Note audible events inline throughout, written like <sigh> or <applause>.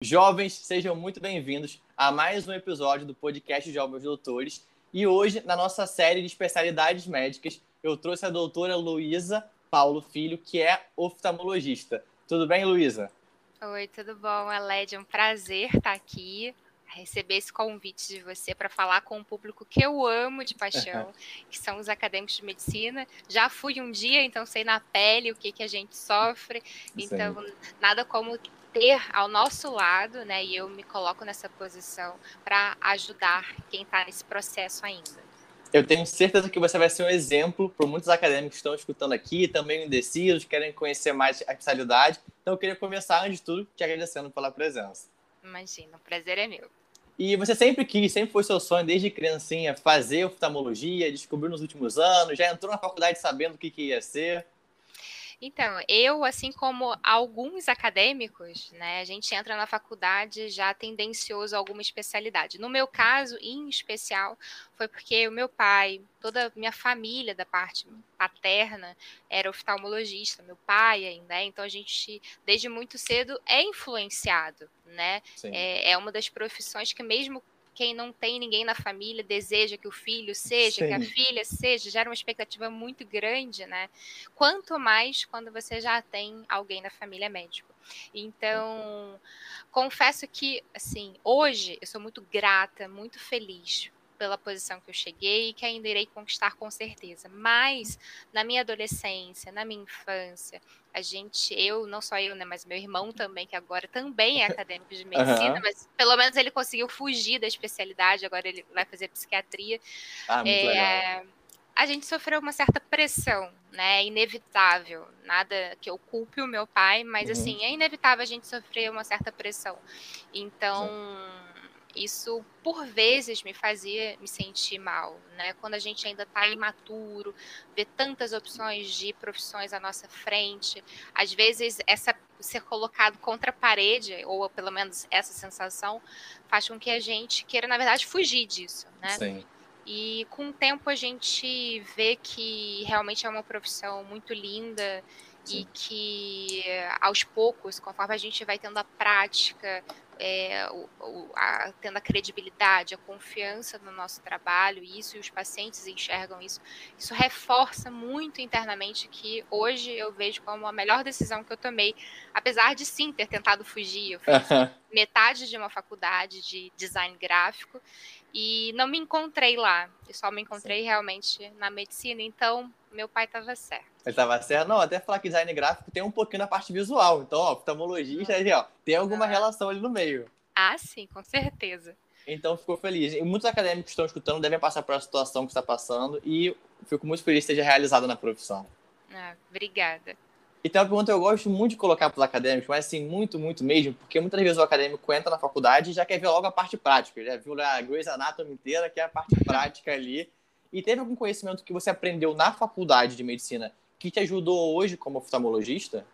Jovens, sejam muito bem-vindos a mais um episódio do podcast Jovens Doutores. E hoje, na nossa série de especialidades médicas, eu trouxe a doutora Luísa Paulo Filho, que é oftalmologista. Tudo bem, Luísa? Oi, tudo bom, Aled? É um prazer estar aqui, receber esse convite de você para falar com um público que eu amo de paixão, <laughs> que são os acadêmicos de medicina. Já fui um dia, então sei na pele o que, que a gente sofre. Então, Sim. nada como ter ao nosso lado, né? E eu me coloco nessa posição para ajudar quem está nesse processo ainda. Eu tenho certeza que você vai ser um exemplo para muitos acadêmicos que estão escutando aqui, também indecisos, querem conhecer mais a especialidade. Então, eu queria começar, antes de tudo, te agradecendo pela presença. Imagina, o prazer é meu. E você sempre quis, sempre foi seu sonho, desde criancinha, fazer oftalmologia, descobriu nos últimos anos, já entrou na faculdade sabendo o que, que ia ser? Então, eu, assim como alguns acadêmicos, né, a gente entra na faculdade já tendencioso a alguma especialidade. No meu caso, em especial, foi porque o meu pai, toda a minha família da parte paterna era oftalmologista, meu pai ainda, né, então a gente, desde muito cedo, é influenciado, né? É, é uma das profissões que mesmo quem não tem ninguém na família deseja que o filho seja, Sim. que a filha seja, gera uma expectativa muito grande, né? Quanto mais quando você já tem alguém na família médico. Então, confesso que, assim, hoje eu sou muito grata, muito feliz pela posição que eu cheguei e que ainda irei conquistar com certeza. Mas na minha adolescência, na minha infância, a gente, eu, não só eu, né, mas meu irmão também, que agora também é acadêmico de <laughs> medicina, uhum. mas pelo menos ele conseguiu fugir da especialidade, agora ele vai fazer psiquiatria. Ah, muito é, legal. A gente sofreu uma certa pressão, né? Inevitável. Nada que eu culpe o meu pai, mas uhum. assim, é inevitável a gente sofrer uma certa pressão. Então. Sim isso por vezes me fazia me sentir mal, né? Quando a gente ainda está imaturo, vê tantas opções de profissões à nossa frente, às vezes essa ser colocado contra a parede, ou pelo menos essa sensação, faz com que a gente queira, na verdade, fugir disso, né? Sim. E com o tempo a gente vê que realmente é uma profissão muito linda Sim. e que aos poucos, conforme a gente vai tendo a prática, é, o, o, a, tendo a credibilidade, a confiança no nosso trabalho, isso e os pacientes enxergam isso, isso reforça muito internamente que hoje eu vejo como a melhor decisão que eu tomei, apesar de sim ter tentado fugir. Eu fiz metade de uma faculdade de design gráfico e não me encontrei lá, eu só me encontrei sim. realmente na medicina, então meu pai estava certo. Ele estava certo? Não, até falar que design gráfico tem um pouquinho na parte visual. Então, ó, oftalmologista, ó, tem alguma ah. relação ali no meio. Ah, sim, com certeza. Então, ficou feliz. E muitos acadêmicos que estão escutando devem passar por a situação que está passando e fico muito feliz que esteja realizada na profissão. Ah, obrigada. E tem uma pergunta que eu gosto muito de colocar para os acadêmicos, mas assim, muito, muito mesmo, porque muitas vezes o acadêmico entra na faculdade e já quer ver logo a parte prática, já viu a Grey's Anatomy inteira, que é a parte prática ali, e teve algum conhecimento que você aprendeu na faculdade de medicina que te ajudou hoje como oftalmologista?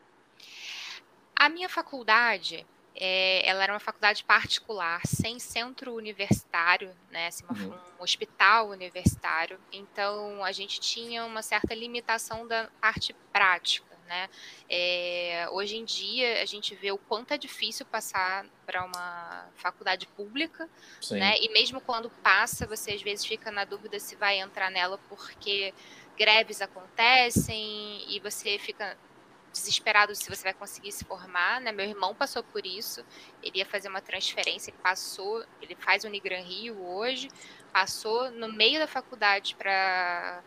A minha faculdade, é, ela era uma faculdade particular, sem centro universitário, né, assim, uma, uhum. um hospital universitário. Então, a gente tinha uma certa limitação da parte prática. Né? É, hoje em dia a gente vê o quanto é difícil passar para uma faculdade pública, né? E mesmo quando passa, você às vezes fica na dúvida se vai entrar nela porque greves acontecem e você fica desesperado se você vai conseguir se formar, né? Meu irmão passou por isso, ele ia fazer uma transferência, ele passou, ele faz o Unigran Rio hoje, passou no meio da faculdade para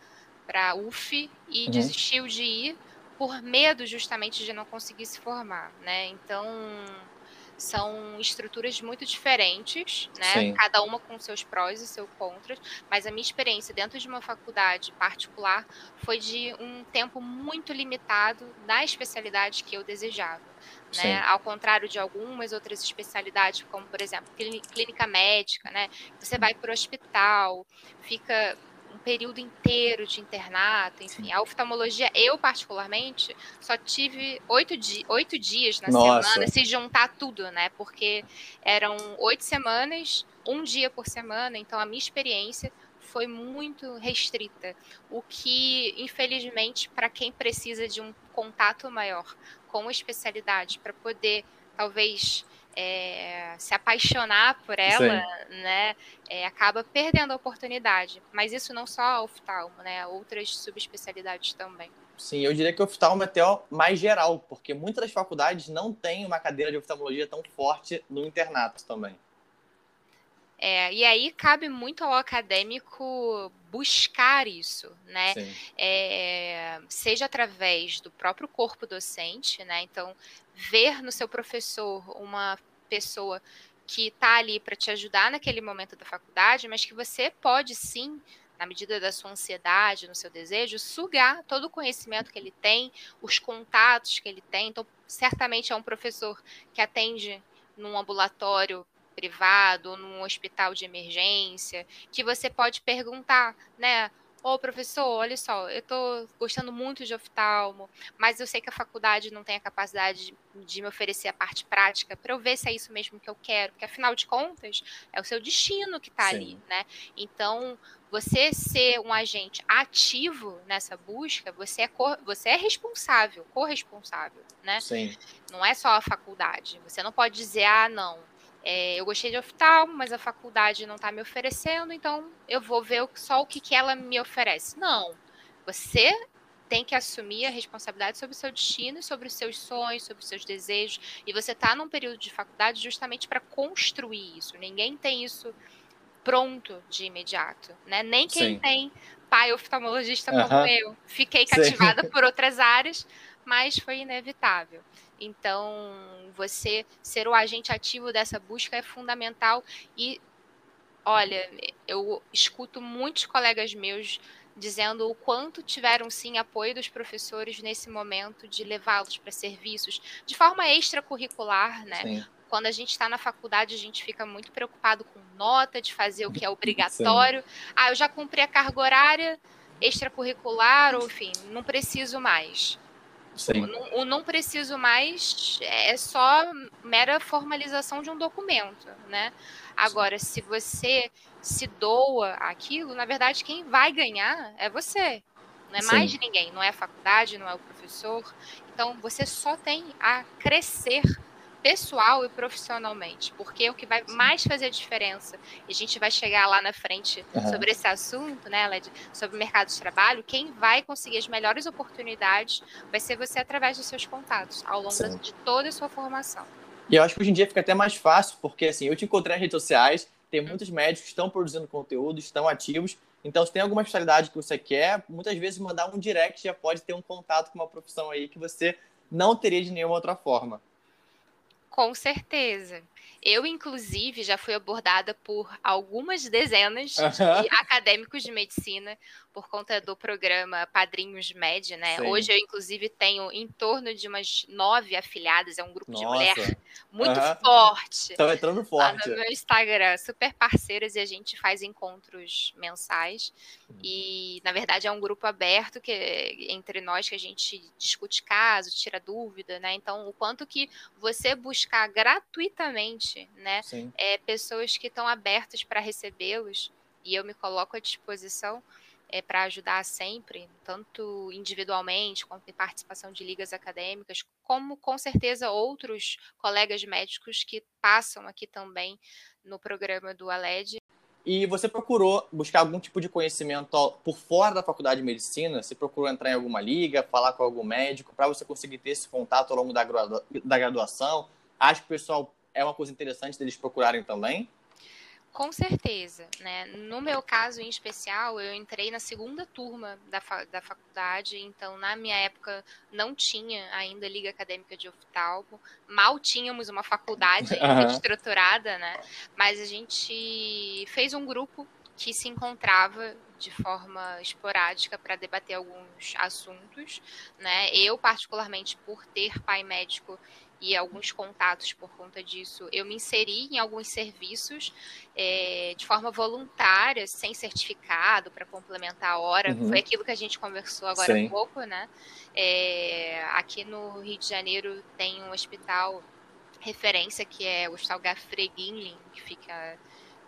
para UF e uhum. desistiu de ir por medo justamente de não conseguir se formar, né? Então são estruturas muito diferentes, né? Sim. Cada uma com seus prós e seus contras, mas a minha experiência dentro de uma faculdade particular foi de um tempo muito limitado na especialidade que eu desejava. Né? Ao contrário de algumas outras especialidades, como por exemplo clínica médica, né? Você vai para o hospital, fica um período inteiro de internato, enfim. A oftalmologia, eu particularmente, só tive oito, di oito dias na Nossa. semana, se juntar tudo, né? Porque eram oito semanas, um dia por semana, então a minha experiência foi muito restrita, o que, infelizmente, para quem precisa de um contato maior com a especialidade, para poder, talvez, é, se apaixonar por ela, Sim. né, é, acaba perdendo a oportunidade. Mas isso não só a oftalmo, né, outras subespecialidades também. Sim, eu diria que o oftalmo é até mais geral, porque muitas das faculdades não têm uma cadeira de oftalmologia tão forte no internato também. É, e aí cabe muito ao acadêmico buscar isso, né? É, seja através do próprio corpo docente, né? Então, ver no seu professor uma pessoa que está ali para te ajudar naquele momento da faculdade, mas que você pode sim na medida da sua ansiedade, no seu desejo, sugar todo o conhecimento que ele tem, os contatos que ele tem. Então, certamente é um professor que atende num ambulatório privado, num hospital de emergência, que você pode perguntar, né? Ô, oh, professor, olha só, eu tô gostando muito de oftalmo, mas eu sei que a faculdade não tem a capacidade de, de me oferecer a parte prática para eu ver se é isso mesmo que eu quero, porque afinal de contas, é o seu destino que está ali, né? Então, você ser um agente ativo nessa busca, você é, você é responsável, corresponsável, né? Sim. Não é só a faculdade. Você não pode dizer, ah, não, é, eu gostei de oftalmo, mas a faculdade não está me oferecendo, então eu vou ver só o que, que ela me oferece. Não. Você tem que assumir a responsabilidade sobre o seu destino, sobre os seus sonhos, sobre os seus desejos. E você está num período de faculdade justamente para construir isso. Ninguém tem isso pronto de imediato, né? Nem quem Sim. tem pai oftalmologista como eu. Fiquei cativada Sim. por outras áreas, mas foi inevitável. Então, você ser o agente ativo dessa busca é fundamental e olha, eu escuto muitos colegas meus dizendo o quanto tiveram sim apoio dos professores nesse momento de levá-los para serviços de forma extracurricular, né? Sim. Quando a gente está na faculdade, a gente fica muito preocupado com nota, de fazer o que é <laughs> obrigatório. Sim. Ah, eu já cumpri a carga horária extracurricular, ou enfim, não preciso mais. O, o não preciso mais é só mera formalização de um documento, né? Agora, se você se doa aquilo, na verdade, quem vai ganhar é você. Não é Sim. mais ninguém, não é a faculdade, não é o professor. Então, você só tem a crescer pessoal e profissionalmente, porque é o que vai mais fazer a diferença, e a gente vai chegar lá na frente uhum. sobre esse assunto, né, Led, sobre o mercado de trabalho, quem vai conseguir as melhores oportunidades vai ser você através dos seus contatos, ao longo de toda a sua formação. E eu acho que hoje em dia fica até mais fácil, porque assim, eu te encontrei nas redes sociais, tem uhum. muitos médicos que estão produzindo conteúdo, estão ativos, então, se tem alguma especialidade que você quer, muitas vezes mandar um direct já pode ter um contato com uma profissão aí que você não teria de nenhuma outra forma. Com certeza. Eu, inclusive, já fui abordada por algumas dezenas de acadêmicos de medicina por conta do programa Padrinhos Med, né? Sim. Hoje eu, inclusive, tenho em torno de umas nove afiliadas, é um grupo Nossa. de mulher muito uhum. forte. Estão entrando forte. no meu Instagram, super parceiras e a gente faz encontros mensais. Hum. E, na verdade, é um grupo aberto que entre nós que a gente discute casos, tira dúvida, né? Então, o quanto que você buscar gratuitamente, né? É, pessoas que estão abertas para recebê-los e eu me coloco à disposição é, para ajudar sempre, tanto individualmente, quanto em participação de ligas acadêmicas, como com certeza outros colegas médicos que passam aqui também no programa do ALED. E você procurou buscar algum tipo de conhecimento por fora da faculdade de medicina? Você procurou entrar em alguma liga, falar com algum médico, para você conseguir ter esse contato ao longo da, graduação? Acho que o pessoal é uma coisa interessante deles procurarem também? Com certeza, né? No meu caso em especial, eu entrei na segunda turma da, fa da faculdade, então na minha época não tinha ainda Liga Acadêmica de Oftalmo, mal tínhamos uma faculdade <laughs> uhum. estruturada, né? Mas a gente fez um grupo que se encontrava de forma esporádica para debater alguns assuntos, né? Eu particularmente por ter pai médico e alguns contatos por conta disso, eu me inseri em alguns serviços é, de forma voluntária, sem certificado, para complementar a hora. Uhum. Foi aquilo que a gente conversou agora Sim. há pouco, né? É, aqui no Rio de Janeiro tem um hospital referência que é o Hospital Gafreguinlin, que fica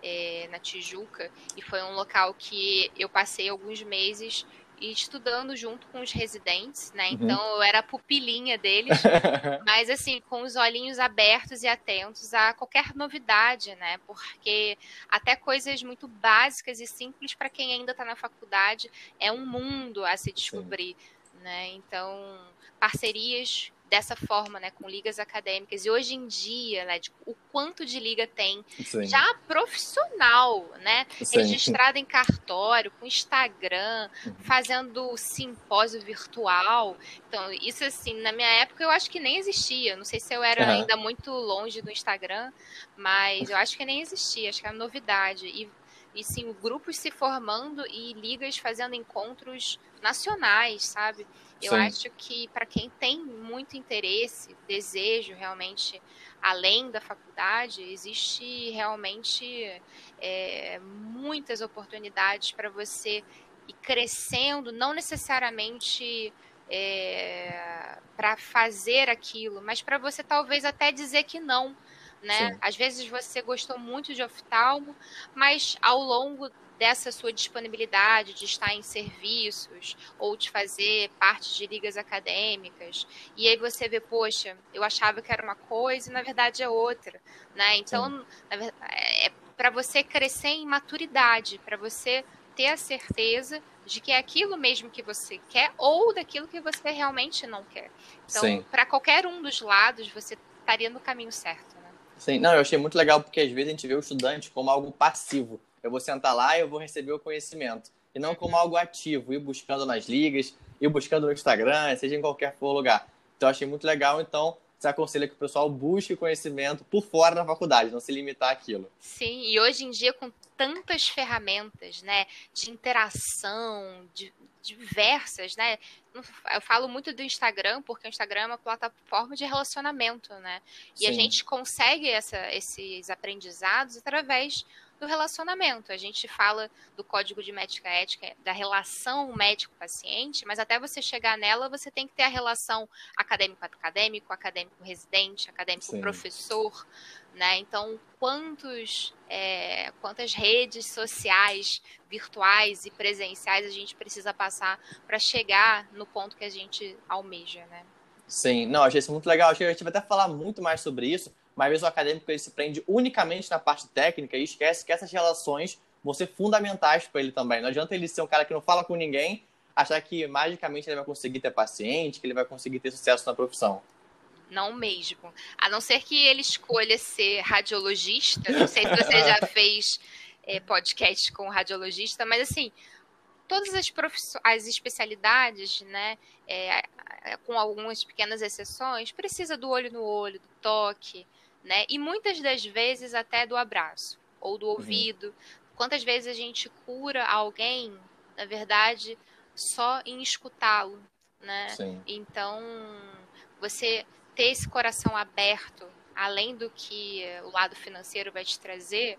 é, na Tijuca, e foi um local que eu passei alguns meses e estudando junto com os residentes, né? Uhum. Então eu era pupilinha deles, <laughs> mas assim, com os olhinhos abertos e atentos a qualquer novidade, né? Porque até coisas muito básicas e simples para quem ainda está na faculdade é um mundo a se descobrir, Sim. né? Então, parcerias dessa forma, né, com ligas acadêmicas. E hoje em dia, né, de, o quanto de liga tem Sim. já profissional, né, Sim. registrada em cartório, com Instagram, uhum. fazendo simpósio virtual. Então, isso assim, na minha época eu acho que nem existia. Não sei se eu era uhum. ainda muito longe do Instagram, mas eu acho que nem existia, acho que era novidade. E e sim grupos se formando e ligas fazendo encontros nacionais, sabe? Eu sim. acho que para quem tem muito interesse, desejo realmente além da faculdade, existe realmente é, muitas oportunidades para você ir crescendo, não necessariamente é, para fazer aquilo, mas para você talvez até dizer que não né? Sim. Às vezes você gostou muito de oftalmo, mas ao longo dessa sua disponibilidade de estar em serviços ou de fazer parte de ligas acadêmicas, e aí você vê, poxa, eu achava que era uma coisa e na verdade é outra, né? Então, é para você crescer em maturidade, para você ter a certeza de que é aquilo mesmo que você quer ou daquilo que você realmente não quer. Então, para qualquer um dos lados, você estaria no caminho certo. Sim, não, eu achei muito legal porque às vezes a gente vê o estudante como algo passivo. Eu vou sentar lá e eu vou receber o conhecimento. E não como algo ativo, ir buscando nas ligas, ir buscando no Instagram, seja em qualquer lugar. Então eu achei muito legal, então você aconselha que o pessoal busque conhecimento por fora da faculdade, não se limitar àquilo. Sim, e hoje em dia com tantas ferramentas, né, de interação, de diversas, né? Eu falo muito do Instagram, porque o Instagram é uma plataforma de relacionamento, né? E Sim. a gente consegue essa, esses aprendizados através do relacionamento. A gente fala do código de médica ética, da relação médico-paciente, mas até você chegar nela, você tem que ter a relação acadêmico-acadêmico, acadêmico-residente, acadêmico-professor, né? Então, quantos, é, quantas redes sociais, virtuais e presenciais a gente precisa passar para chegar no ponto que a gente almeja, né? Sim, não, achei isso muito legal. Acho que a gente vai até falar muito mais sobre isso, mas vezes o acadêmico ele se prende unicamente na parte técnica e esquece que essas relações vão ser fundamentais para ele também. Não adianta ele ser um cara que não fala com ninguém, achar que magicamente ele vai conseguir ter paciente, que ele vai conseguir ter sucesso na profissão. Não mesmo. A não ser que ele escolha ser radiologista. Não sei se você já <laughs> fez é, podcast com radiologista, mas assim, todas as, as especialidades, né, é, com algumas pequenas exceções, precisa do olho no olho, do toque, né? E muitas das vezes até do abraço ou do uhum. ouvido. Uhum. Quantas vezes a gente cura alguém, na verdade, só em escutá-lo, né? Sim. Então, você ter esse coração aberto, além do que o lado financeiro vai te trazer,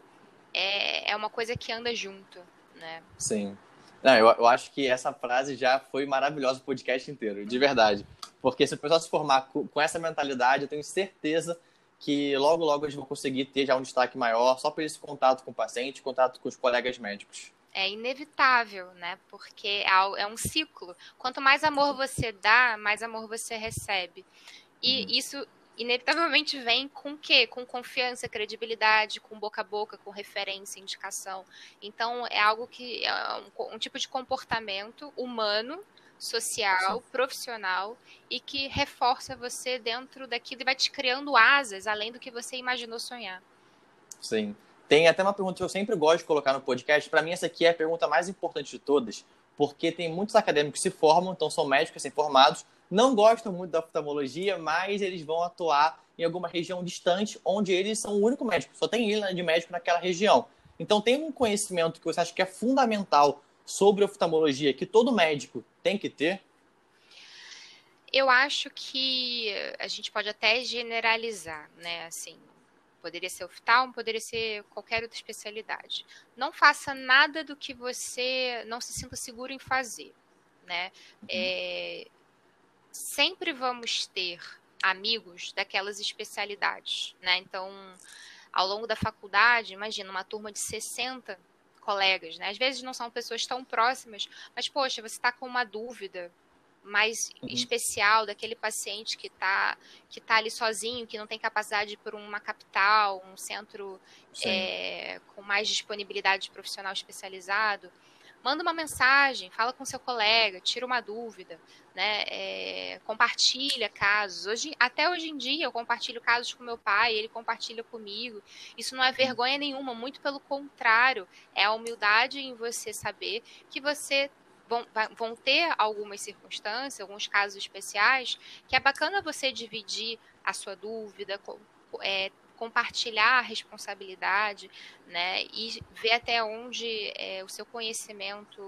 é, é uma coisa que anda junto, né? Sim. Não, eu, eu acho que essa frase já foi maravilhosa o podcast inteiro, de verdade. Porque se o pessoal se formar com, com essa mentalidade, eu tenho certeza que logo, logo eles vão conseguir ter já um destaque maior só por esse contato com o paciente, contato com os colegas médicos. É inevitável, né? Porque é, é um ciclo. Quanto mais amor você dá, mais amor você recebe. E uhum. isso inevitavelmente vem com o quê? Com confiança, credibilidade, com boca a boca, com referência, indicação. Então, é algo que é um, um tipo de comportamento humano social, profissional e que reforça você dentro daquilo e vai te criando asas além do que você imaginou sonhar. Sim. Tem até uma pergunta que eu sempre gosto de colocar no podcast. Para mim, essa aqui é a pergunta mais importante de todas, porque tem muitos acadêmicos que se formam, então são médicos formados, não gostam muito da oftalmologia, mas eles vão atuar em alguma região distante, onde eles são o único médico, só tem ele de médico naquela região. Então, tem um conhecimento que você acha que é fundamental sobre oftalmologia que todo médico tem que ter? Eu acho que a gente pode até generalizar, né? Assim, poderia ser oftalmo, poderia ser qualquer outra especialidade. Não faça nada do que você não se sinta seguro em fazer, né? Uhum. É, sempre vamos ter amigos daquelas especialidades, né? Então, ao longo da faculdade, imagina uma turma de 60 colegas, né? Às vezes não são pessoas tão próximas, mas poxa, você está com uma dúvida mais uhum. especial daquele paciente que está que tá ali sozinho, que não tem capacidade por uma capital, um centro é, com mais disponibilidade de profissional especializado manda uma mensagem, fala com seu colega, tira uma dúvida, né? É, compartilha casos. Hoje, até hoje em dia, eu compartilho casos com meu pai, ele compartilha comigo. Isso não é vergonha nenhuma, muito pelo contrário, é a humildade em você saber que você Vão, vão, ter algumas circunstâncias, alguns casos especiais, que é bacana você dividir a sua dúvida, é, compartilhar a responsabilidade, né? E ver até onde é, o seu conhecimento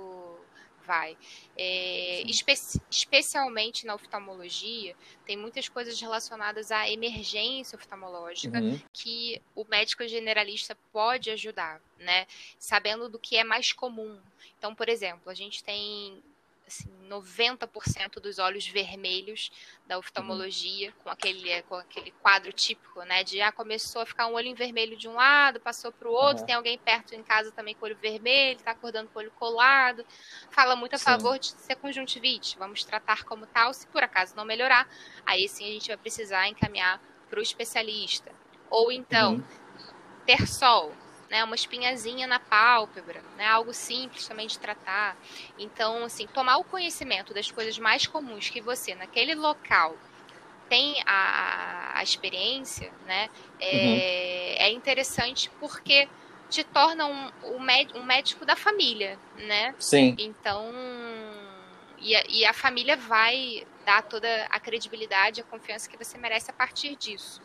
vai. É, espe especialmente na oftalmologia, tem muitas coisas relacionadas à emergência oftalmológica uhum. que o médico generalista pode ajudar, né? Sabendo do que é mais comum. Então, por exemplo, a gente tem assim, 90% dos olhos vermelhos da oftalmologia, uhum. com, aquele, com aquele quadro típico, né? De ah, começou a ficar um olho vermelho de um lado, passou para o outro, uhum. tem alguém perto em casa também com olho vermelho, está acordando com o olho colado. Fala muito a sim. favor de ser conjuntivite. Vamos tratar como tal. Se por acaso não melhorar, aí sim a gente vai precisar encaminhar para o especialista. Ou então, uhum. ter sol né, uma espinhazinha na pálpebra, né, algo simples também de tratar. Então, assim, tomar o conhecimento das coisas mais comuns que você, naquele local, tem a, a experiência, né, é, uhum. é interessante porque te torna um, um médico da família, né? Sim. Então, e a, e a família vai dar toda a credibilidade, a confiança que você merece a partir disso.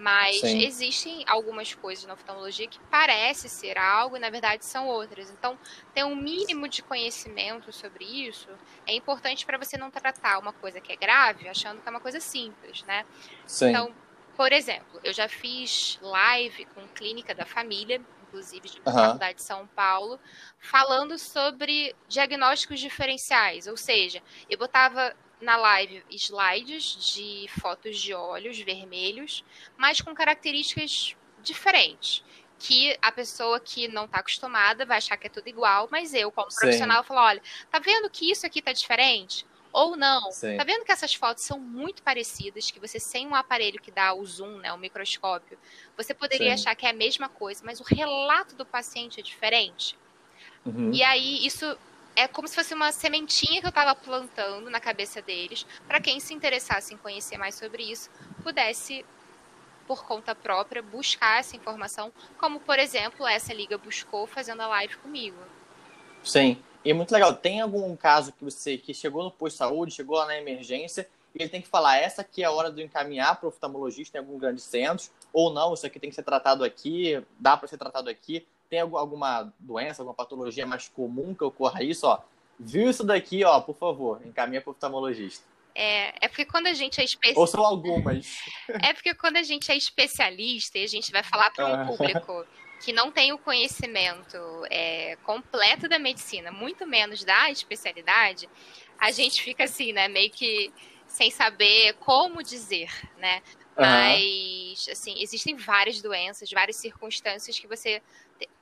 Mas Sim. existem algumas coisas na oftalmologia que parece ser algo e na verdade são outras. Então, ter um mínimo de conhecimento sobre isso é importante para você não tratar uma coisa que é grave achando que é uma coisa simples, né? Sim. Então, por exemplo, eu já fiz live com clínica da família, inclusive de uhum. Faculdade de São Paulo, falando sobre diagnósticos diferenciais, ou seja, eu botava na live slides de fotos de olhos vermelhos, mas com características diferentes. Que a pessoa que não está acostumada vai achar que é tudo igual, mas eu, como Sim. profissional, falo: olha, tá vendo que isso aqui tá diferente? Ou não. Sim. Tá vendo que essas fotos são muito parecidas, que você sem um aparelho que dá o zoom, né, o microscópio, você poderia Sim. achar que é a mesma coisa, mas o relato do paciente é diferente. Uhum. E aí isso é como se fosse uma sementinha que eu estava plantando na cabeça deles, para quem se interessasse em conhecer mais sobre isso, pudesse, por conta própria, buscar essa informação, como, por exemplo, essa liga buscou fazendo a live comigo. Sim, e é muito legal. Tem algum caso que você que chegou no posto de saúde, chegou lá na emergência, e ele tem que falar, essa aqui é a hora de encaminhar para o oftalmologista em algum grande centro, ou não, isso aqui tem que ser tratado aqui, dá para ser tratado aqui tem alguma doença, alguma patologia mais comum que ocorra isso, ó, viu isso daqui, ó, por favor, encaminha para o oftalmologista. É, é porque quando a gente é especialista. Ou são algumas. <laughs> É porque quando a gente é especialista e a gente vai falar para um ah. público que não tem o conhecimento é, completo da medicina, muito menos da especialidade, a gente fica assim, né, meio que sem saber como dizer, né? Mas, assim, existem várias doenças, várias circunstâncias que você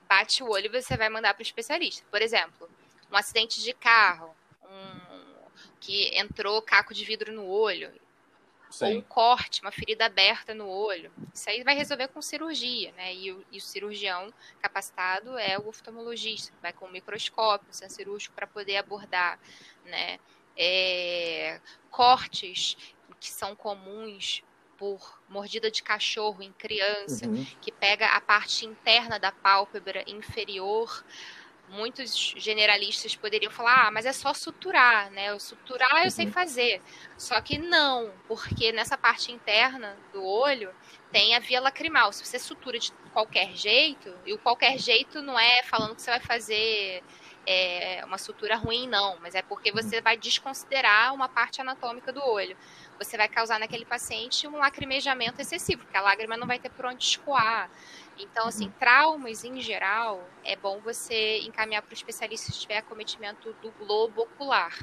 bate o olho e você vai mandar para o especialista. Por exemplo, um acidente de carro, um, que entrou caco de vidro no olho, Sim. ou um corte, uma ferida aberta no olho. Isso aí vai resolver com cirurgia, né? E o, e o cirurgião capacitado é o oftalmologista, vai com o microscópio, o cirúrgico para poder abordar, né? É, cortes que são comuns por mordida de cachorro em criança, uhum. que pega a parte interna da pálpebra inferior. Muitos generalistas poderiam falar, ah, mas é só suturar, né? O suturar eu uhum. sei fazer. Só que não, porque nessa parte interna do olho tem a via lacrimal. Se você sutura de qualquer jeito, e o qualquer jeito não é falando que você vai fazer é, uma sutura ruim, não, mas é porque uhum. você vai desconsiderar uma parte anatômica do olho você vai causar naquele paciente um lacrimejamento excessivo, porque a lágrima não vai ter por onde escoar. Então, assim, uhum. traumas em geral, é bom você encaminhar para o especialista se tiver acometimento do globo ocular,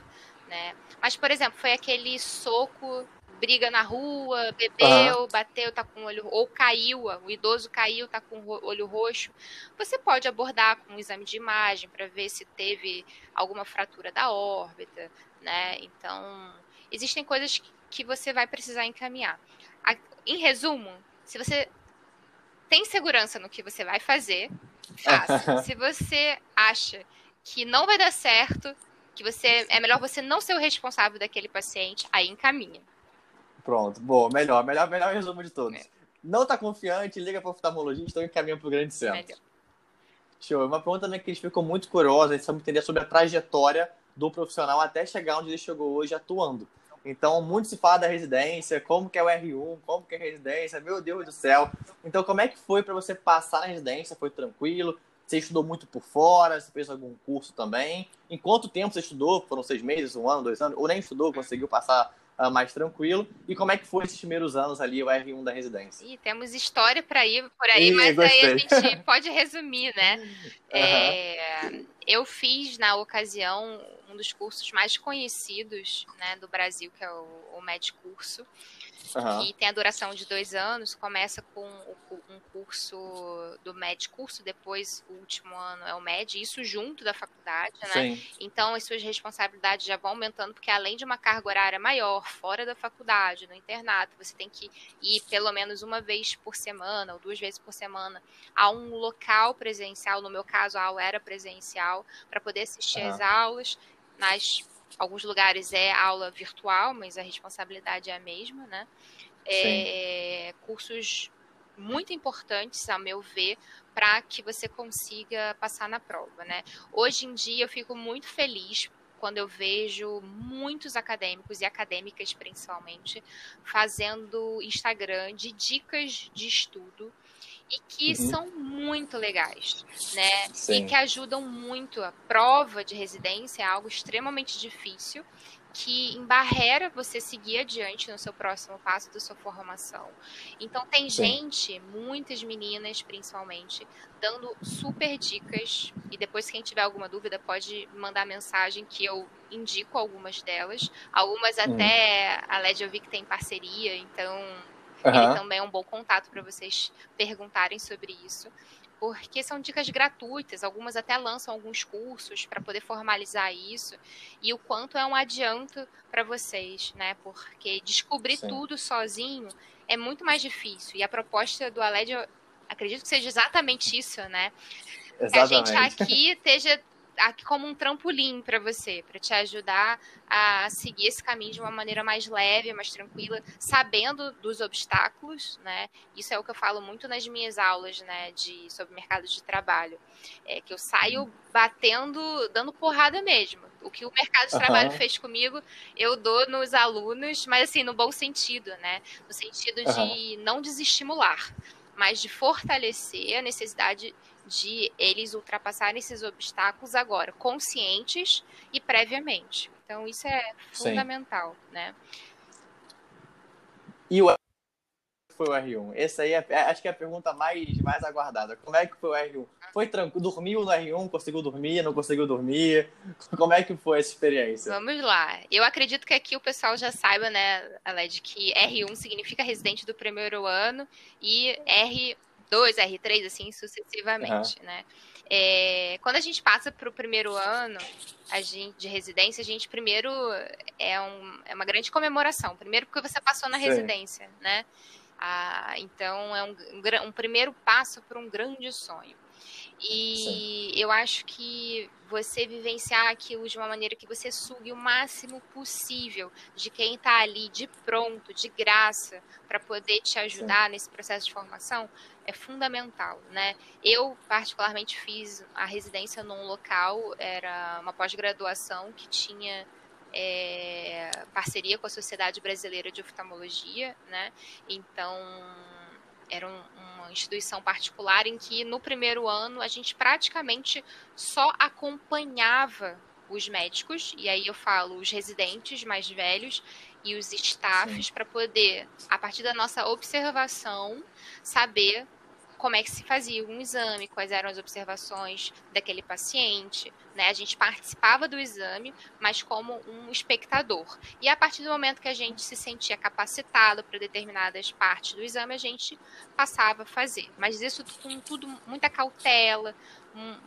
né? Mas, por exemplo, foi aquele soco briga na rua, bebeu, uhum. bateu, tá com o olho ou caiu, o idoso caiu, tá com o olho roxo, você pode abordar com um exame de imagem para ver se teve alguma fratura da órbita, né? Então, existem coisas que você vai precisar encaminhar. Em resumo, se você tem segurança no que você vai fazer, <laughs> faça. se você acha que não vai dar certo, que você é melhor você não ser o responsável daquele paciente, aí encaminha. Pronto, boa, melhor, melhor, melhor resumo de todos. É. Não tá confiante, liga para o oftalmologista ou encaminha para o grande centro. Melhor. Show. Uma pergunta também que eles ficam muito curiosos, eles precisam entender sobre a trajetória do profissional até chegar onde ele chegou hoje atuando. Então, muito se fala da residência, como que é o R1, como que é a residência, meu Deus do céu. Então, como é que foi para você passar na residência? Foi tranquilo? Você estudou muito por fora? Você fez algum curso também? Em quanto tempo você estudou? Foram seis meses, um ano, dois anos? Ou nem estudou, conseguiu passar uh, mais tranquilo? E como é que foi esses primeiros anos ali, o R1 da residência? Ih, temos história para ir por aí, Ih, mas gostei. aí a gente pode resumir, né? <laughs> Uhum. É, eu fiz, na ocasião, um dos cursos mais conhecidos né, do Brasil, que é o, o MED Curso uhum. que tem a duração de dois anos, começa com um curso do MED curso, depois o último ano é o MED, isso junto da faculdade, né? Sim. Então as suas responsabilidades já vão aumentando, porque além de uma carga horária maior, fora da faculdade, no internato, você tem que ir pelo menos uma vez por semana, ou duas vezes por semana, a um local presencial, no meu caso a aula era presencial, para poder assistir uhum. às aulas nas alguns lugares é aula virtual, mas a responsabilidade é a mesma, né? É, cursos muito importantes, a meu ver, para que você consiga passar na prova, né? Hoje em dia eu fico muito feliz quando eu vejo muitos acadêmicos e acadêmicas principalmente fazendo Instagram de dicas de estudo e que uhum. são muito legais, né? Sim. E que ajudam muito. A prova de residência é algo extremamente difícil que embarrera você seguir adiante no seu próximo passo da sua formação. Então tem Sim. gente, muitas meninas principalmente, dando super dicas e depois quem tiver alguma dúvida pode mandar mensagem que eu indico algumas delas. Algumas uhum. até a LED eu vi que tem parceria, então Uhum. Ele também é um bom contato para vocês perguntarem sobre isso. Porque são dicas gratuitas, algumas até lançam alguns cursos para poder formalizar isso, e o quanto é um adianto para vocês, né? Porque descobrir Sim. tudo sozinho é muito mais difícil. E a proposta do Aled, eu acredito que seja exatamente isso, né? Exatamente. Que a gente aqui <laughs> esteja aqui como um trampolim para você, para te ajudar a seguir esse caminho de uma maneira mais leve, mais tranquila, sabendo dos obstáculos, né? Isso é o que eu falo muito nas minhas aulas, né, de sobre mercado de trabalho, é que eu saio batendo, dando porrada mesmo. O que o mercado de trabalho uhum. fez comigo, eu dou nos alunos, mas assim, no bom sentido, né? No sentido uhum. de não desestimular, mas de fortalecer a necessidade de eles ultrapassarem esses obstáculos agora, conscientes e previamente. Então, isso é fundamental, Sim. né? E o foi o R1? Essa aí é, é, acho que é a pergunta mais, mais aguardada. Como é que foi o R1? Foi tranquilo? Dormiu no R1? Conseguiu dormir? Não conseguiu dormir? <laughs> Como é que foi essa experiência? Vamos lá. Eu acredito que aqui o pessoal já saiba, né, Aled, que R1 significa residente do primeiro ano e R 2 R3, assim, sucessivamente, uhum. né? É, quando a gente passa para o primeiro ano a gente, de residência, a gente primeiro é, um, é uma grande comemoração. Primeiro porque você passou na Sim. residência, né? Ah, então é um, um, um primeiro passo para um grande sonho. E Sim. eu acho que você vivenciar aquilo de uma maneira que você sugue o máximo possível de quem está ali de pronto, de graça, para poder te ajudar Sim. nesse processo de formação, é fundamental, né? Eu, particularmente, fiz a residência num local, era uma pós-graduação que tinha é, parceria com a Sociedade Brasileira de Oftalmologia, né? Então, era um, uma instituição particular em que no primeiro ano a gente praticamente só acompanhava os médicos, e aí eu falo os residentes mais velhos e os staffs, para poder, a partir da nossa observação, saber como é que se fazia um exame, quais eram as observações daquele paciente. Né? A gente participava do exame, mas como um espectador. E a partir do momento que a gente se sentia capacitado para determinadas partes do exame, a gente passava a fazer. Mas isso com tudo, muita cautela,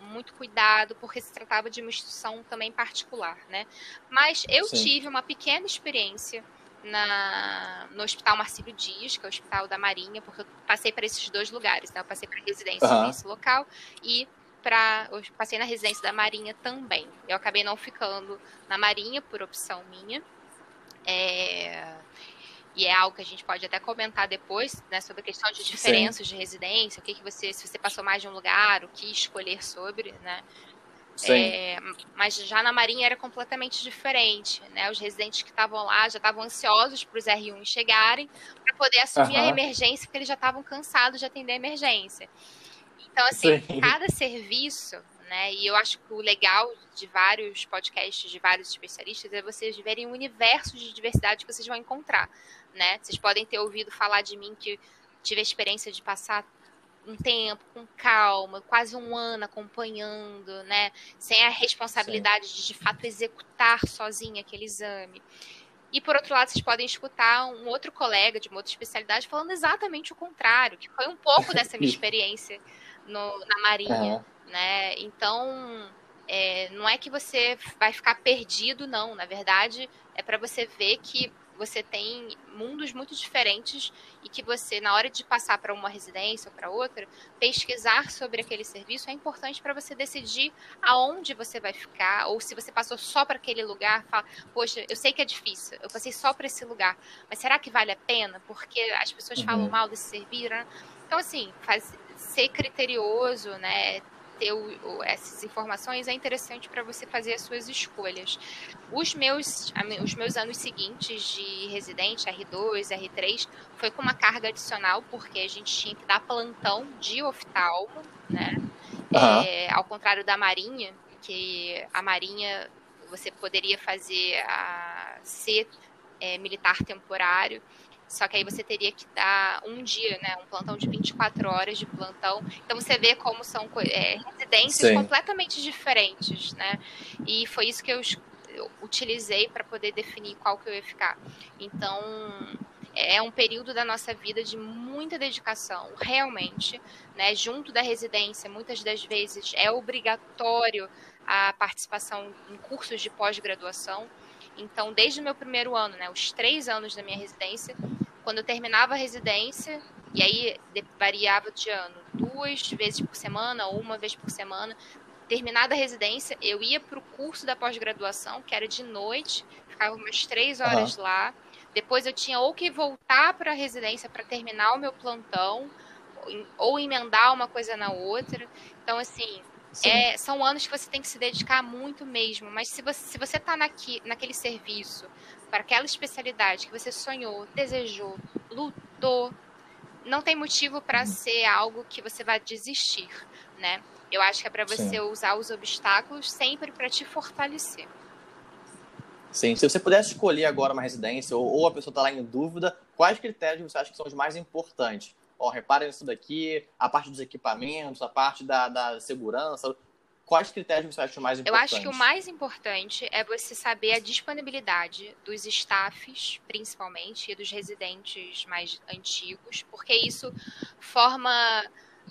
muito cuidado, porque se tratava de uma instituição também particular, né? Mas eu Sim. tive uma pequena experiência na, no Hospital Marcílio Dias, que é o Hospital da Marinha, porque eu passei para esses dois lugares, né? Eu passei para residência uhum. nesse local e para passei na residência da Marinha também. Eu acabei não ficando na Marinha por opção minha. É, e é algo que a gente pode até comentar depois, né, sobre a questão de diferenças Sim. de residência, o que, que você, se você passou mais de um lugar, o que escolher sobre, né? É, mas já na Marinha era completamente diferente, né? Os residentes que estavam lá já estavam ansiosos para os R1 chegarem para poder assumir uhum. a emergência, porque eles já estavam cansados de atender a emergência. Então, assim, Sim. <laughs> cada serviço né? E eu acho que o legal de vários podcasts de vários especialistas é vocês verem o universo de diversidade que vocês vão encontrar, né? Vocês podem ter ouvido falar de mim que tive a experiência de passar um tempo com calma, quase um ano acompanhando, né? Sem a responsabilidade de de fato executar sozinha aquele exame. E por outro lado, vocês podem escutar um outro colega de uma outra especialidade falando exatamente o contrário, que foi um pouco dessa minha <laughs> experiência no, na Marinha né? Então, é, não é que você vai ficar perdido, não. Na verdade, é para você ver que você tem mundos muito diferentes e que você, na hora de passar para uma residência ou para outra, pesquisar sobre aquele serviço é importante para você decidir aonde você vai ficar, ou se você passou só para aquele lugar, fala, poxa, eu sei que é difícil, eu passei só para esse lugar, mas será que vale a pena? Porque as pessoas uhum. falam mal desse serviço, né? Então, assim, faz, ser criterioso, né? Ter o, essas informações é interessante para você fazer as suas escolhas. Os meus, os meus anos seguintes de residente, R2, R3, foi com uma carga adicional, porque a gente tinha que dar plantão de oftalmo, né? Uhum. É, ao contrário da Marinha, que a Marinha você poderia fazer a ser é, militar temporário só que aí você teria que dar um dia, né? Um plantão de 24 horas de plantão. Então você vê como são é, residências Sim. completamente diferentes, né? E foi isso que eu, utilizei para poder definir qual que eu ia ficar. Então é, é um período da nossa vida de muita dedicação, realmente, né? Junto da residência, muitas das vezes é obrigatório a participação em cursos de pós-graduação. Então, desde o meu primeiro ano, né, os três anos da minha residência, quando eu terminava a residência, e aí variava de ano, duas vezes por semana ou uma vez por semana, terminada a residência, eu ia para o curso da pós-graduação, que era de noite, ficava umas três horas uhum. lá. Depois eu tinha ou que voltar para a residência para terminar o meu plantão, ou emendar uma coisa na outra. Então, assim, é, são anos que você tem que se dedicar muito mesmo, mas se você se você está naquele serviço, para aquela especialidade que você sonhou, desejou, lutou, não tem motivo para ser algo que você vai desistir, né? Eu acho que é para você Sim. usar os obstáculos sempre para te fortalecer. Sim, se você pudesse escolher agora uma residência ou, ou a pessoa está lá em dúvida, quais critérios você acha que são os mais importantes? Ó, reparem isso daqui, a parte dos equipamentos, a parte da, da segurança. Quais critérios você acha mais importantes? Eu acho que o mais importante é você saber a disponibilidade dos staffs, principalmente, e dos residentes mais antigos, porque isso forma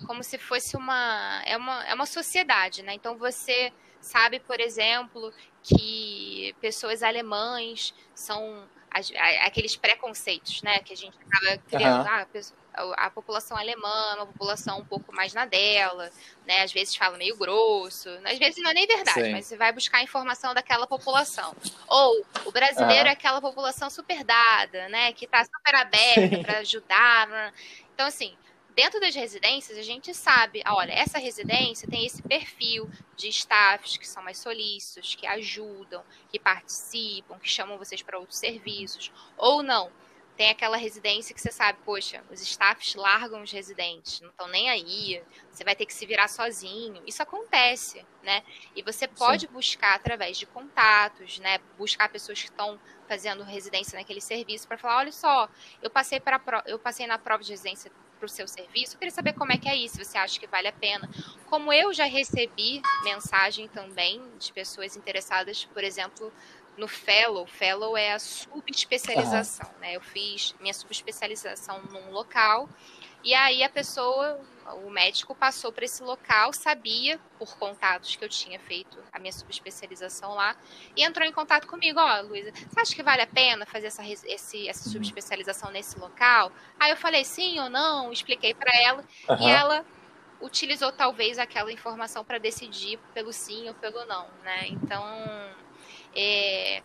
como se fosse uma é uma, é uma sociedade, né? Então você sabe, por exemplo, que pessoas alemães são aqueles preconceitos, né? Que a gente acaba criando. Uhum. Ah, a população alemã, uma população um pouco mais na dela, né? Às vezes fala meio grosso, às vezes não é nem verdade, Sim. mas você vai buscar informação daquela população. Ou o brasileiro é aquela população super dada, né? Que está super aberta para ajudar. Né? Então, assim, dentro das residências, a gente sabe, ah, olha, essa residência tem esse perfil de staffs que são mais solícitos, que ajudam, que participam, que chamam vocês para outros serviços, ou não tem aquela residência que você sabe, poxa, os staffs largam os residentes, não estão nem aí, você vai ter que se virar sozinho. Isso acontece, né? E você pode Sim. buscar através de contatos, né? Buscar pessoas que estão fazendo residência naquele serviço para falar, olha só, eu passei para eu passei na prova de residência para o seu serviço. Eu queria saber como é que é isso, se você acha que vale a pena. Como eu já recebi mensagem também de pessoas interessadas, por exemplo, no Fellow. Fellow é a subespecialização, uhum. né? Eu fiz minha subespecialização num local e aí a pessoa, o médico passou para esse local, sabia por contatos que eu tinha feito a minha subespecialização lá e entrou em contato comigo, ó, oh, Luísa, você acha que vale a pena fazer essa, esse, essa uhum. subespecialização nesse local? Aí eu falei sim ou não, expliquei para ela uhum. e ela utilizou talvez aquela informação para decidir pelo sim ou pelo não, né? Então é,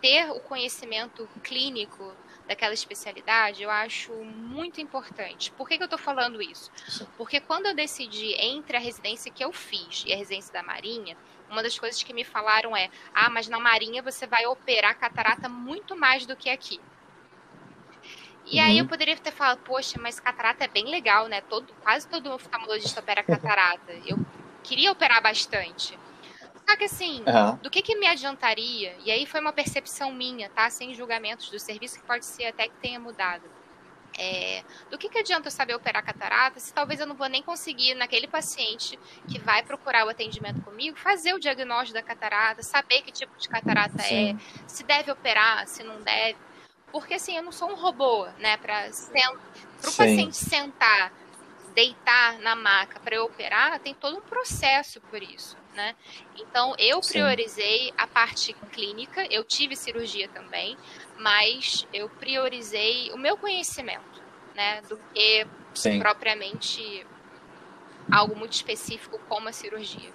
ter o conhecimento clínico daquela especialidade, eu acho muito importante. Por que, que eu estou falando isso? Porque quando eu decidi entre a residência que eu fiz e a residência da Marinha, uma das coisas que me falaram é: ah, mas na Marinha você vai operar catarata muito mais do que aqui. E uhum. aí eu poderia ter falado, poxa, mas catarata é bem legal, né? Todo, quase todo oftalmologista opera catarata. Eu queria operar bastante. Só que assim, uhum. do que, que me adiantaria? E aí foi uma percepção minha, tá? Sem julgamentos do serviço, que pode ser até que tenha mudado. É, do que, que adianta eu saber operar catarata se talvez eu não vou nem conseguir, naquele paciente que vai procurar o atendimento comigo, fazer o diagnóstico da catarata, saber que tipo de catarata é, Sim. é, se deve operar, se não deve. Porque assim, eu não sou um robô, né? Para o paciente sentar, deitar na maca para eu operar, tem todo um processo por isso né? Então eu priorizei Sim. a parte clínica, eu tive cirurgia também, mas eu priorizei o meu conhecimento, né? Do que Sim. propriamente algo muito específico como a cirurgia.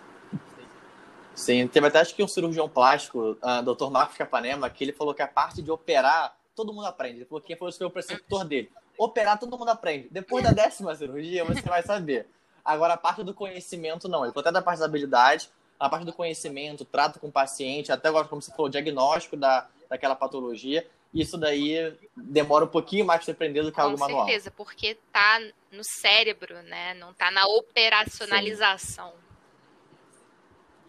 Sim, teve até acho que um cirurgião plástico, uh, Dr. Marcos Capanema, que ele falou que a parte de operar, todo mundo aprende. Ele falou que foi o preceptor dele. Operar, todo mundo aprende. Depois da décima cirurgia, você vai saber. Agora, a parte do conhecimento, não. Ele falou até da parte da habilidade, a parte do conhecimento, trato com o paciente, até agora, como você falou, diagnóstico da, daquela patologia. Isso daí demora um pouquinho mais para você aprender do que com algo manual. Com certeza, porque tá no cérebro, né? Não tá na operacionalização.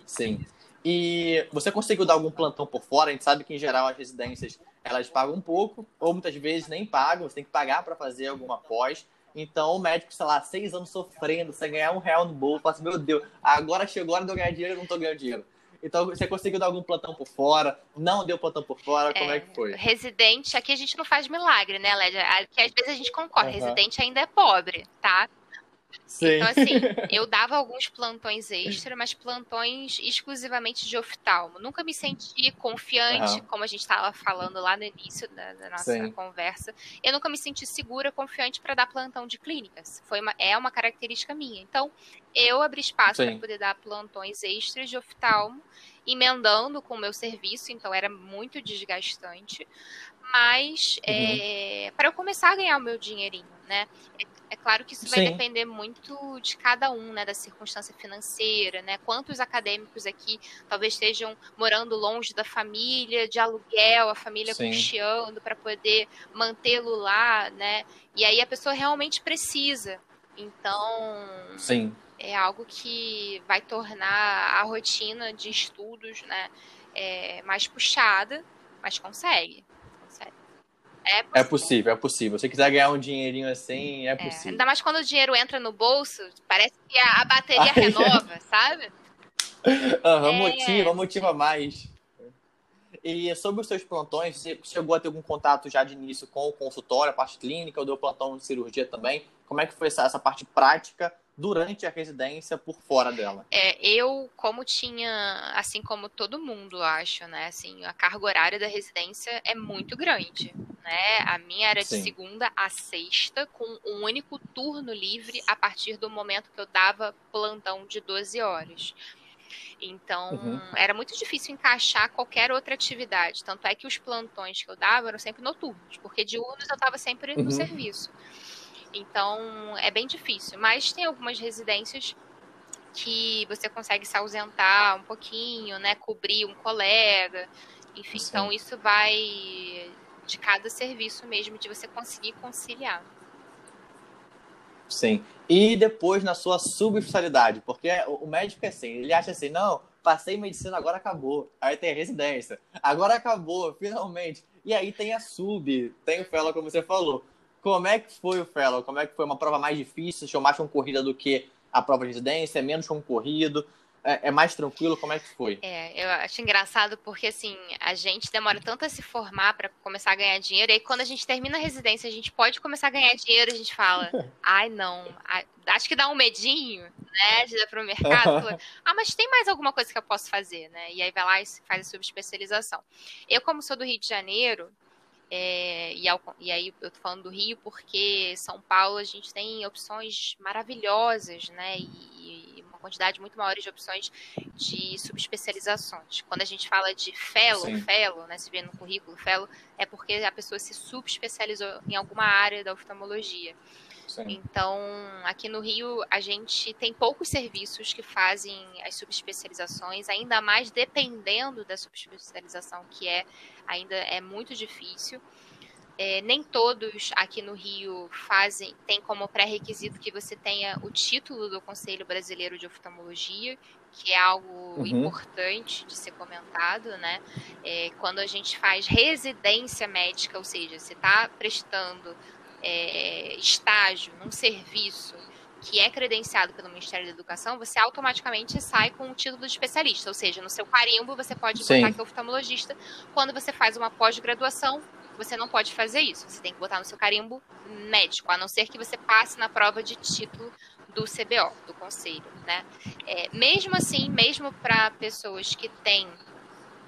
Sim. Sim. E você conseguiu dar algum plantão por fora? A gente sabe que, em geral, as residências elas pagam um pouco, ou muitas vezes nem pagam, você tem que pagar para fazer alguma pós. Então o médico, sei lá, seis anos sofrendo, sem ganhar um real no bolso, fala assim, meu Deus, agora chegou a hora de eu ganhar dinheiro e não tô ganhando dinheiro. Então, você conseguiu dar algum plantão por fora? Não deu plantão por fora? Como é, é que foi? Residente, aqui a gente não faz milagre, né, Lédia? Porque às vezes a gente concorda, uhum. residente ainda é pobre, tá? Sim. Então, assim, <laughs> eu dava alguns plantões extra, mas plantões exclusivamente de oftalmo. Nunca me senti confiante, uhum. como a gente estava falando lá no início da, da nossa Sim. conversa. Eu nunca me senti segura, confiante para dar plantão de clínicas. Foi uma, é uma característica minha. Então, eu abri espaço para poder dar plantões extras de oftalmo, emendando com o meu serviço, então era muito desgastante. Mas, uhum. é, para eu começar a ganhar o meu dinheirinho, né? É claro que isso vai Sim. depender muito de cada um, né, da circunstância financeira, né? Quantos acadêmicos aqui talvez estejam morando longe da família, de aluguel, a família Sim. custeando para poder mantê-lo lá, né? E aí a pessoa realmente precisa. Então, Sim. é algo que vai tornar a rotina de estudos, né, é, mais puxada, mas consegue. É possível. é possível, é possível. Se você quiser ganhar um dinheirinho assim, é, é possível. Ainda mais quando o dinheiro entra no bolso, parece que a, a bateria renova, sabe? <laughs> Uhum, é... Motiva, motiva mais. E sobre os seus plantões, você chegou a ter algum contato já de início com o consultório, a parte clínica, ou deu plantão de cirurgia também? Como é que foi essa, essa parte prática durante a residência por fora dela? É, eu, como tinha, assim como todo mundo, acho, né? Assim, a carga horária da residência é muito grande, né? A minha era Sim. de segunda a sexta, com um único turno livre a partir do momento que eu dava plantão de 12 horas. Então, uhum. era muito difícil encaixar qualquer outra atividade. Tanto é que os plantões que eu dava eram sempre noturnos, porque diurnos eu estava sempre no uhum. serviço. Então é bem difícil. Mas tem algumas residências que você consegue se ausentar um pouquinho, né? Cobrir um colega. Enfim, Sim. então isso vai de cada serviço mesmo, de você conseguir conciliar. Sim. E depois na sua subespecialidade, porque o médico é assim, ele acha assim, não, passei medicina, agora acabou. Aí tem a residência, agora acabou, finalmente. E aí tem a sub, tem o fellow, como você falou como é que foi o Fellow? Como é que foi uma prova mais difícil? Achou mais concorrida do que a prova de residência? É menos concorrido? É, é, mais tranquilo? Como é que foi? É, eu acho engraçado porque, assim, a gente demora tanto a se formar para começar a ganhar dinheiro, e aí quando a gente termina a residência, a gente pode começar a ganhar dinheiro, a gente fala, <laughs> ai, não, acho que dá um medinho, né, de ir para o mercado. <laughs> ah, mas tem mais alguma coisa que eu posso fazer, né? E aí vai lá e faz a subespecialização. Eu, como sou do Rio de Janeiro, é, e, ao, e, aí eu tô falando do Rio porque São Paulo a gente tem opções maravilhosas, né? E, e quantidade muito maior de opções de subespecializações. Quando a gente fala de fellow, Sim. fellow, né, se vê no currículo fellow, é porque a pessoa se subespecializou em alguma área da oftalmologia. Sim. Então, aqui no Rio, a gente tem poucos serviços que fazem as subespecializações, ainda mais dependendo da subespecialização, que é ainda é muito difícil. É, nem todos aqui no Rio fazem, tem como pré-requisito que você tenha o título do Conselho Brasileiro de Oftalmologia, que é algo uhum. importante de ser comentado, né? É, quando a gente faz residência médica, ou seja, você está prestando é, estágio num serviço que é credenciado pelo Ministério da Educação, você automaticamente sai com o título de especialista, ou seja, no seu carimbo você pode Sim. botar que é oftalmologista. Quando você faz uma pós-graduação, você não pode fazer isso. Você tem que botar no seu carimbo médico, a não ser que você passe na prova de título do CBO, do conselho, né? É, mesmo assim, mesmo para pessoas que têm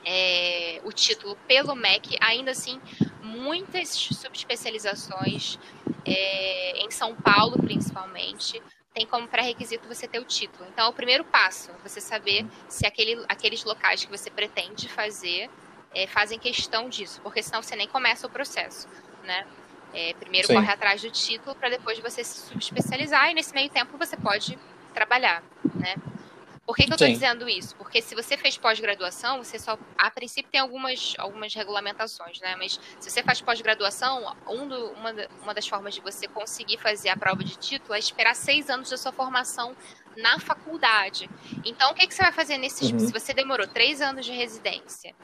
é, o título pelo MEC, ainda assim, muitas subespecializações, é, em São Paulo principalmente, tem como pré-requisito você ter o título. Então, é o primeiro passo, você saber se aquele, aqueles locais que você pretende fazer é, fazem questão disso, porque senão você nem começa o processo, né? É, primeiro Sim. corre atrás do título para depois você se subespecializar e nesse meio tempo você pode trabalhar, né? Por que, que eu estou dizendo isso? Porque se você fez pós-graduação, você só. A princípio tem algumas, algumas regulamentações, né? Mas se você faz pós-graduação, um uma, uma das formas de você conseguir fazer a prova de título é esperar seis anos da sua formação na faculdade. Então, o que, que você vai fazer nesses. Uhum. Se você demorou três anos de residência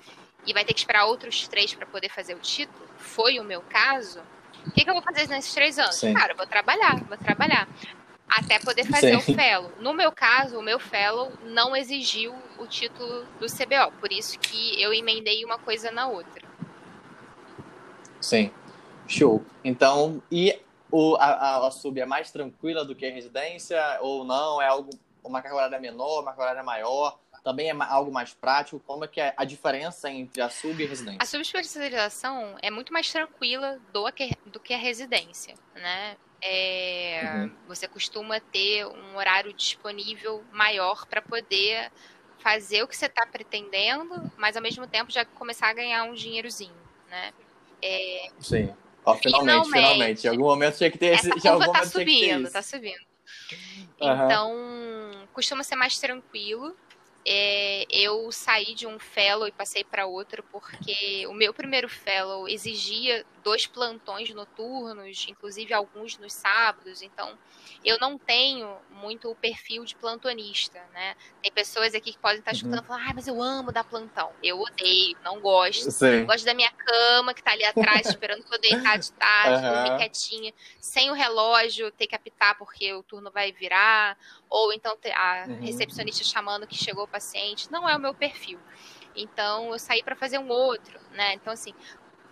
e vai ter que esperar outros três para poder fazer o título, foi o meu caso, o que, que eu vou fazer nesses três anos? Sim. Cara, eu vou trabalhar, vou trabalhar. Até poder <laughs> fazer Sim. o fellow. No meu caso, o meu fellow não exigiu o título do CBO, por isso que eu emendei uma coisa na outra. Sim, show. Então, e o, a, a sub é mais tranquila do que a residência ou não? É algo uma carga horária menor, uma carga horária maior? também é algo mais prático? Como é que é a diferença entre a sub e a residência? A subespecialização é muito mais tranquila do que, do que a residência, né? É, uhum. Você costuma ter um horário disponível maior para poder fazer o que você está pretendendo, mas ao mesmo tempo já começar a ganhar um dinheirozinho, né? É, Sim. Ó, finalmente, finalmente, finalmente. Em algum momento tinha que ter esse. Essa <laughs> curva tá subindo, tá subindo. Uhum. Então, costuma ser mais tranquilo é, eu saí de um fellow e passei para outro porque o meu primeiro fellow exigia dois plantões noturnos, inclusive alguns nos sábados, então eu não tenho muito o perfil de plantonista, né? Tem pessoas aqui que podem estar escutando uhum. e falar, ah, mas eu amo dar plantão. Eu odeio, não gosto. Gosto da minha cama que tá ali atrás, esperando que eu deitar de tarde, uhum. dormir quietinha, sem o relógio, ter que apitar porque o turno vai virar, ou então a uhum. recepcionista chamando que chegou o paciente. Não é o meu perfil. Então eu saí para fazer um outro, né? Então assim,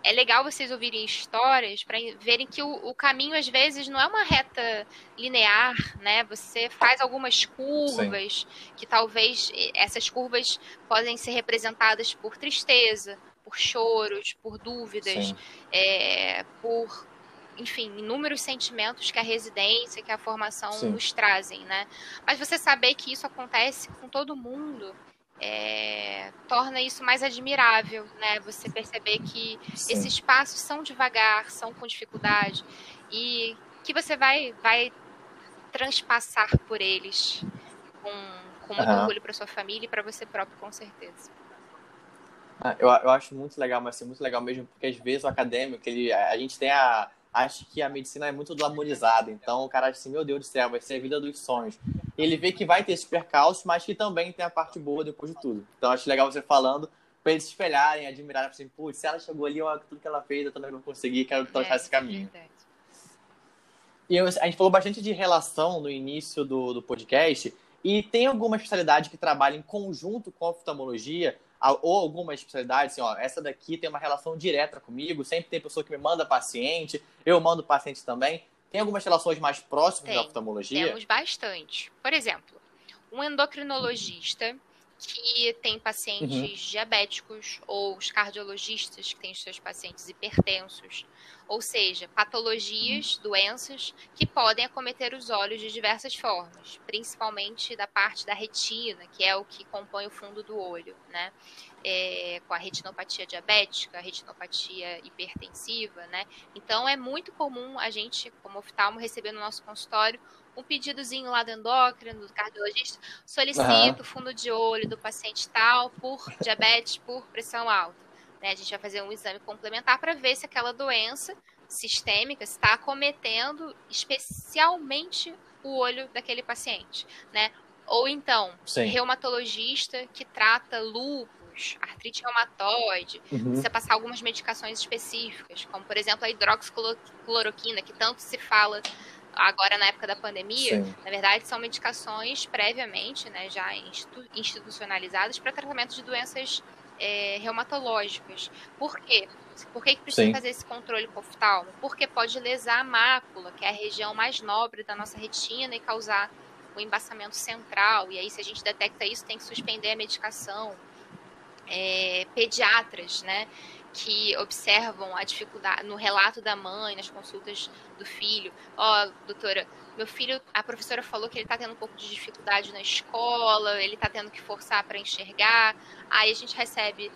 é legal vocês ouvirem histórias para verem que o, o, caminho às vezes não é uma reta linear, né? Você faz algumas curvas Sim. que talvez essas curvas podem ser representadas por tristeza, por choros, por dúvidas, é, por enfim, inúmeros sentimentos que a residência, que a formação Sim. nos trazem, né? Mas você saber que isso acontece com todo mundo é, torna isso mais admirável, né? Você perceber que Sim. esses passos são devagar, são com dificuldade e que você vai, vai transpassar por eles com, com muito uhum. orgulho para sua família e para você próprio, com certeza. Ah, eu, eu acho muito legal, mas é muito legal mesmo, porque às vezes o acadêmico, ele, a gente tem a, acha que a medicina é muito glamorizada. Então o cara acha assim, meu Deus do céu, vai ser a vida dos sonhos. Ele vê que vai ter esses percalços, mas que também tem a parte boa depois de tudo. Então acho legal você falando para eles se espelharem, admirarem, assim, putz, se ela chegou ali, olha tudo que ela fez, eu também não consegui, quero trouxer é, esse caminho. E a gente falou bastante de relação no início do, do podcast, e tem alguma especialidade que trabalha em conjunto com a oftalmologia, ou alguma especialidade, assim, ó, essa daqui tem uma relação direta comigo, sempre tem pessoa que me manda paciente, eu mando paciente também. Tem algumas relações mais próximas tem, da oftalmologia? Temos bastante. Por exemplo, um endocrinologista que tem pacientes uhum. diabéticos ou os cardiologistas que têm os seus pacientes hipertensos, ou seja, patologias, uhum. doenças que podem acometer os olhos de diversas formas, principalmente da parte da retina, que é o que compõe o fundo do olho, né? É, com a retinopatia diabética, a retinopatia hipertensiva, né? Então é muito comum a gente, como oftalmo, receber no nosso consultório um pedidozinho lá do endócrino, do cardiologista, solicito uhum. fundo de olho do paciente tal por diabetes, por pressão alta. Né? A gente vai fazer um exame complementar para ver se aquela doença sistêmica está acometendo especialmente o olho daquele paciente, né? Ou então, Sim. reumatologista que trata lúpus, artrite reumatoide, uhum. precisa passar algumas medicações específicas, como por exemplo a hidroxicloroquina, que tanto se fala agora na época da pandemia, Sim. na verdade, são medicações previamente, né, já institucionalizadas para tratamento de doenças é, reumatológicas. Por quê? Por que, que precisa Sim. fazer esse controle com oftalmo? Porque pode lesar a mácula, que é a região mais nobre da nossa retina, e causar o embaçamento central. E aí, se a gente detecta isso, tem que suspender a medicação. É, pediatras, né? Que observam a dificuldade no relato da mãe, nas consultas do filho. Ó, oh, doutora, meu filho, a professora falou que ele está tendo um pouco de dificuldade na escola, ele está tendo que forçar para enxergar. Aí a gente recebe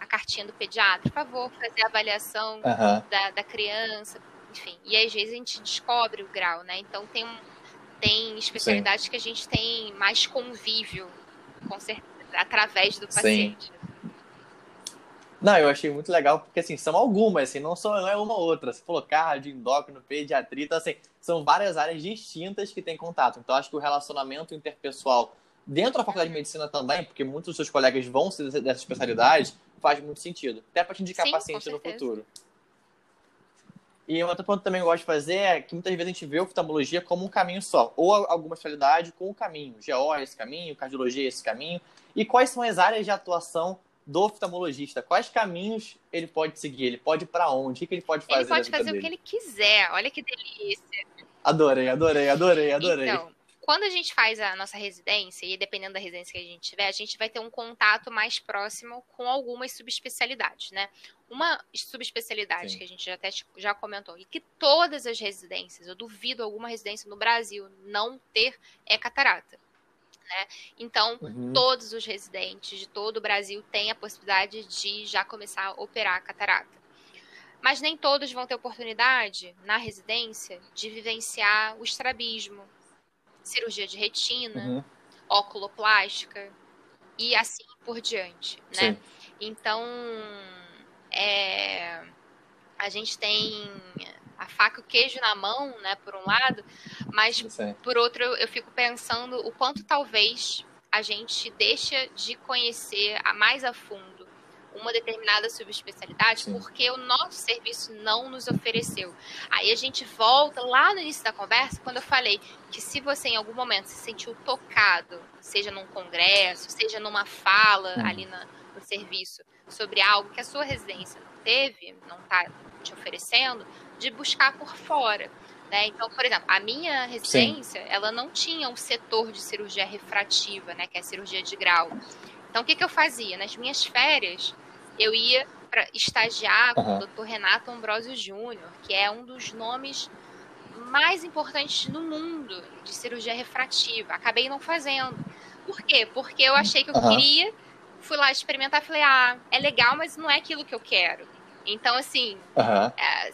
a cartinha do pediatra, por favor, fazer a avaliação uhum. da, da criança, enfim. E às vezes a gente descobre o grau, né? Então tem, tem especialidades Sim. que a gente tem mais convívio, com certeza, através do paciente. Sim. Não, eu achei muito legal, porque assim, são algumas, assim, não, são, não é uma ou outra. Você falou cardio, endócrino, pediatria, então assim, são várias áreas distintas que têm contato. Então acho que o relacionamento interpessoal dentro da faculdade de medicina também, porque muitos dos seus colegas vão ser dessa especialidade, faz muito sentido. Até para te indicar Sim, paciente no futuro. E um outro ponto que também eu gosto de fazer é que muitas vezes a gente vê a oftalmologia como um caminho só, ou alguma especialidade com um caminho. GO é esse caminho, cardiologia é esse caminho. E quais são as áreas de atuação do oftalmologista? Quais caminhos ele pode seguir? Ele pode ir para onde? O que ele pode fazer? Ele pode fazer dele? o que ele quiser. Olha que delícia. Adorei, adorei, adorei, adorei. Então, quando a gente faz a nossa residência, e dependendo da residência que a gente tiver, a gente vai ter um contato mais próximo com algumas subespecialidades, né? Uma subespecialidade Sim. que a gente já até já comentou, e que todas as residências, eu duvido alguma residência no Brasil não ter, é catarata. Né? Então, uhum. todos os residentes de todo o Brasil têm a possibilidade de já começar a operar a catarata. Mas nem todos vão ter oportunidade, na residência, de vivenciar o estrabismo, cirurgia de retina, uhum. oculoplástica e assim por diante, né? Sim. Então, é, a gente tem a faca e o queijo na mão, né, por um lado, mas por outro eu fico pensando o quanto talvez a gente deixa de conhecer a mais a fundo uma determinada subespecialidade Sim. porque o nosso serviço não nos ofereceu. Aí a gente volta lá no início da conversa, quando eu falei que se você em algum momento se sentiu tocado, seja num congresso, seja numa fala hum. ali na, no serviço, sobre algo que a sua residência não teve, não está te oferecendo, de buscar por fora. Né? Então, por exemplo, a minha residência, Sim. ela não tinha um setor de cirurgia refrativa, né, que é a cirurgia de grau. Então, o que, que eu fazia? Nas minhas férias, eu ia para estagiar com o Dr. Renato Ambrosio Júnior, que é um dos nomes mais importantes no mundo de cirurgia refrativa. Acabei não fazendo. Por quê? Porque eu achei que eu uhum. queria, fui lá experimentar, falei, ah, é legal, mas não é aquilo que eu quero. Então, assim, uhum. é,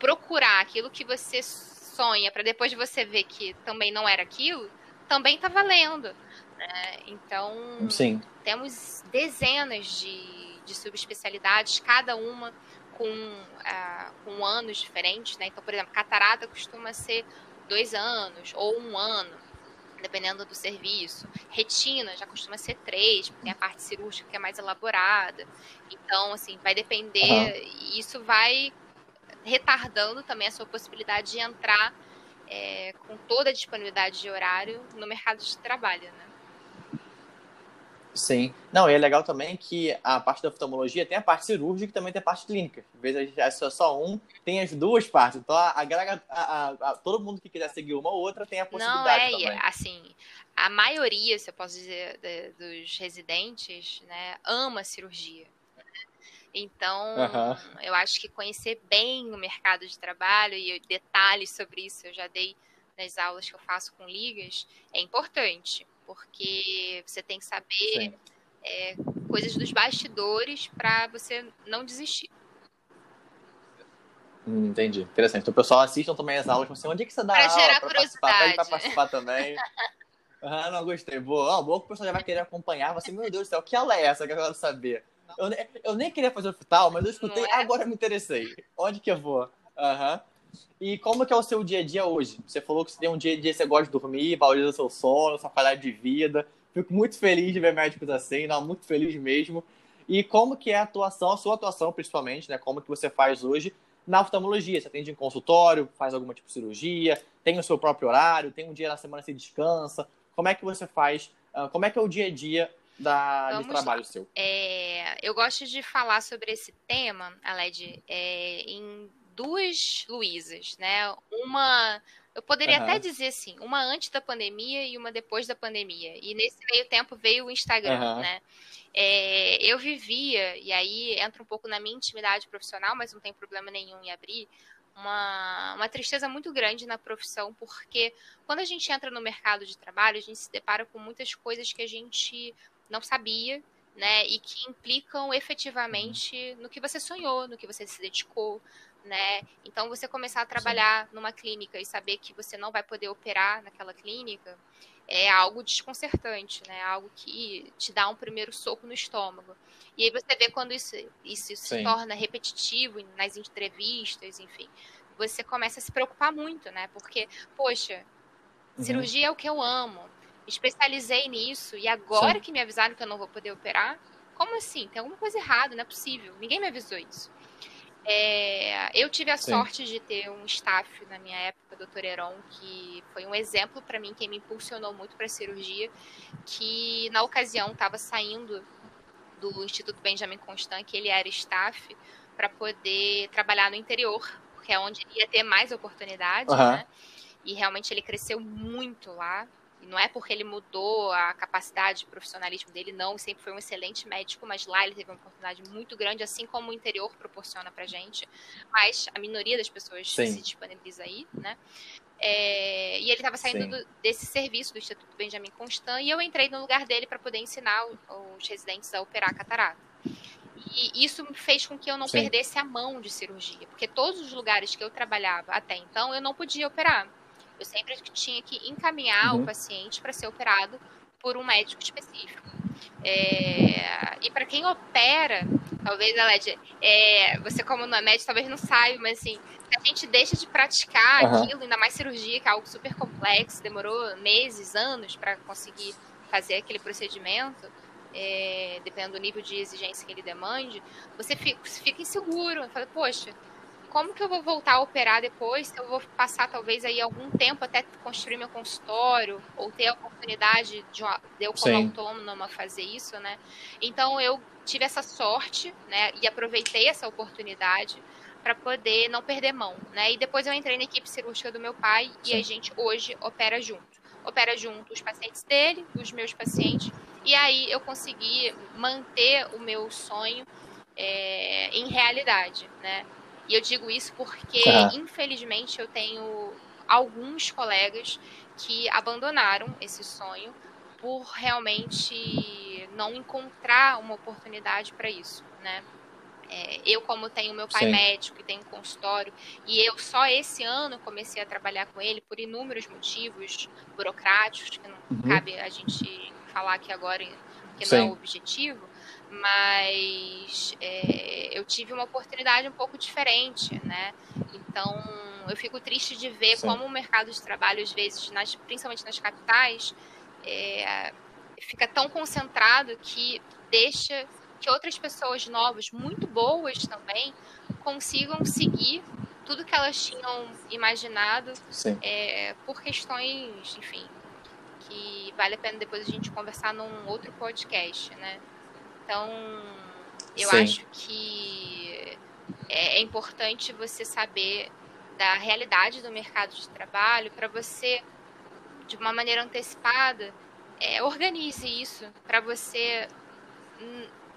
procurar aquilo que você sonha para depois você ver que também não era aquilo, também está valendo. Né? Então, Sim. temos dezenas de, de subespecialidades, cada uma com, uh, com anos diferentes. Né? Então, por exemplo, catarata costuma ser dois anos ou um ano, dependendo do serviço. Retina já costuma ser três, porque tem a parte cirúrgica que é mais elaborada. Então, assim, vai depender, uhum. isso vai retardando também a sua possibilidade de entrar é, com toda a disponibilidade de horário no mercado de trabalho, né? Sim. Não, e é legal também que a parte da oftalmologia tem a parte cirúrgica e também tem a parte clínica. Às vezes é só um, tem as duas partes. Então, a, a, a, todo mundo que quiser seguir uma ou outra tem a possibilidade Não, é, também. assim, a maioria, se eu posso dizer, de, dos residentes, né, ama cirurgia. Então, uhum. eu acho que conhecer bem o mercado de trabalho e detalhes sobre isso eu já dei nas aulas que eu faço com ligas, é importante porque você tem que saber é, coisas dos bastidores para você não desistir. Hum, entendi. Interessante. Então, o pessoal assistam também as aulas, assim, onde é que você dá pra aula? Gerar pra curiosidade. Participar, participar também. <laughs> Ah, não gostei. Boa. Ah, boa que o pessoal já vai querer acompanhar. Você, meu Deus do céu, que aula é essa que eu quero saber? Eu, eu nem queria fazer hospital, mas eu escutei, é? agora me interessei. Onde que eu vou? Aham. Uhum. E como que é o seu dia a dia hoje? Você falou que você tem um dia a dia, você gosta de dormir, valoriza seu sono, sua qualidade de vida. Fico muito feliz de ver médicos assim, não, muito feliz mesmo. E como que é a atuação, a sua atuação principalmente, né? Como que você faz hoje na oftalmologia? Você atende em consultório, faz alguma tipo de cirurgia, tem o seu próprio horário, tem um dia na semana que você descansa. Como é que você faz? Ah, como é que é o dia a dia da, de trabalho lá. seu? É, eu gosto de falar sobre esse tema, Aled, é, em duas Luísas, né? Uma, eu poderia uhum. até dizer assim, uma antes da pandemia e uma depois da pandemia. E nesse meio tempo veio o Instagram, uhum. né? É, eu vivia, e aí entra um pouco na minha intimidade profissional, mas não tem problema nenhum em abrir, uma, uma tristeza muito grande na profissão, porque quando a gente entra no mercado de trabalho, a gente se depara com muitas coisas que a gente não sabia, né? E que implicam efetivamente no que você sonhou, no que você se dedicou, né? Então você começar a trabalhar Sim. numa clínica e saber que você não vai poder operar naquela clínica é algo desconcertante, né? Algo que te dá um primeiro soco no estômago. E aí você vê quando isso, isso se torna repetitivo nas entrevistas, enfim, você começa a se preocupar muito, né? Porque, poxa, uhum. cirurgia é o que eu amo. Especializei nisso e agora Sim. que me avisaram que eu não vou poder operar, como assim? Tem alguma coisa errada, não é possível. Ninguém me avisou isso. É, eu tive a Sim. sorte de ter um staff na minha época, Dr. Heron, que foi um exemplo para mim, que me impulsionou muito para a cirurgia, que na ocasião estava saindo do Instituto Benjamin Constant, que ele era staff, para poder trabalhar no interior, porque é onde ia ter mais oportunidades, uhum. né? E realmente ele cresceu muito lá. E não é porque ele mudou a capacidade de profissionalismo dele, não. Sempre foi um excelente médico, mas lá ele teve uma oportunidade muito grande, assim como o interior proporciona pra gente. Mas a minoria das pessoas Sim. se disponibiliza aí, né? É, e ele estava saindo do, desse serviço do Instituto Benjamin Constant e eu entrei no lugar dele para poder ensinar os residentes a operar a catarata. E isso fez com que eu não Sim. perdesse a mão de cirurgia, porque todos os lugares que eu trabalhava até então eu não podia operar. Eu sempre tinha que encaminhar uhum. o paciente para ser operado por um médico específico. É, e para quem opera, talvez, Aled, é, você como não é médico, talvez não saiba, mas assim, a gente deixa de praticar uhum. aquilo, ainda mais cirurgia, que é algo super complexo, demorou meses, anos para conseguir fazer aquele procedimento, é, dependendo do nível de exigência que ele demande, você fica, fica inseguro. Fala, poxa, como que eu vou voltar a operar depois? Eu vou passar talvez aí algum tempo até construir meu consultório ou ter a oportunidade de, eu como Sim. autônoma fazer isso, né? Então eu tive essa sorte, né? E aproveitei essa oportunidade para poder não perder mão, né? E depois eu entrei na equipe cirúrgica do meu pai Sim. e a gente hoje opera junto. Opera junto os pacientes dele, os meus pacientes, e aí eu consegui manter o meu sonho é, em realidade, né? E eu digo isso porque, tá. infelizmente, eu tenho alguns colegas que abandonaram esse sonho por realmente não encontrar uma oportunidade para isso, né? É, eu, como tenho meu pai Sim. médico e tenho um consultório, e eu só esse ano comecei a trabalhar com ele por inúmeros motivos burocráticos, que não uhum. cabe a gente falar aqui agora, que Sim. não é o objetivo, mas é, eu tive uma oportunidade um pouco diferente, né? Então eu fico triste de ver Sim. como o mercado de trabalho, às vezes, nas, principalmente nas capitais, é, fica tão concentrado que deixa que outras pessoas novas, muito boas também, consigam seguir tudo que elas tinham imaginado é, por questões, enfim, que vale a pena depois a gente conversar num outro podcast, né? Então, eu Sim. acho que é, é importante você saber da realidade do mercado de trabalho para você, de uma maneira antecipada, é, organize isso para você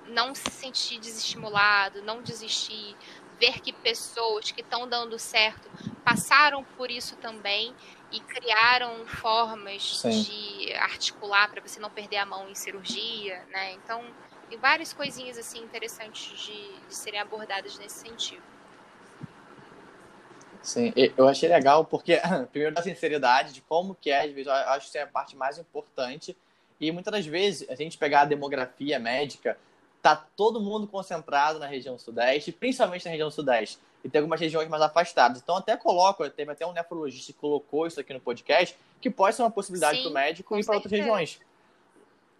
não se sentir desestimulado, não desistir, ver que pessoas que estão dando certo passaram por isso também e criaram formas Sim. de articular para você não perder a mão em cirurgia, né? Então, tem várias coisinhas assim interessantes de, de serem abordadas nesse sentido. Sim, eu achei legal porque, <laughs> primeiro, da sinceridade, de como que é, às vezes, eu acho que é a parte mais importante. E muitas das vezes, a gente pegar a demografia médica, tá todo mundo concentrado na região sudeste, principalmente na região sudeste, e tem algumas regiões mais afastadas. Então, até coloco, teve até um nefrologista que colocou isso aqui no podcast, que pode ser uma possibilidade para o médico ir para outras regiões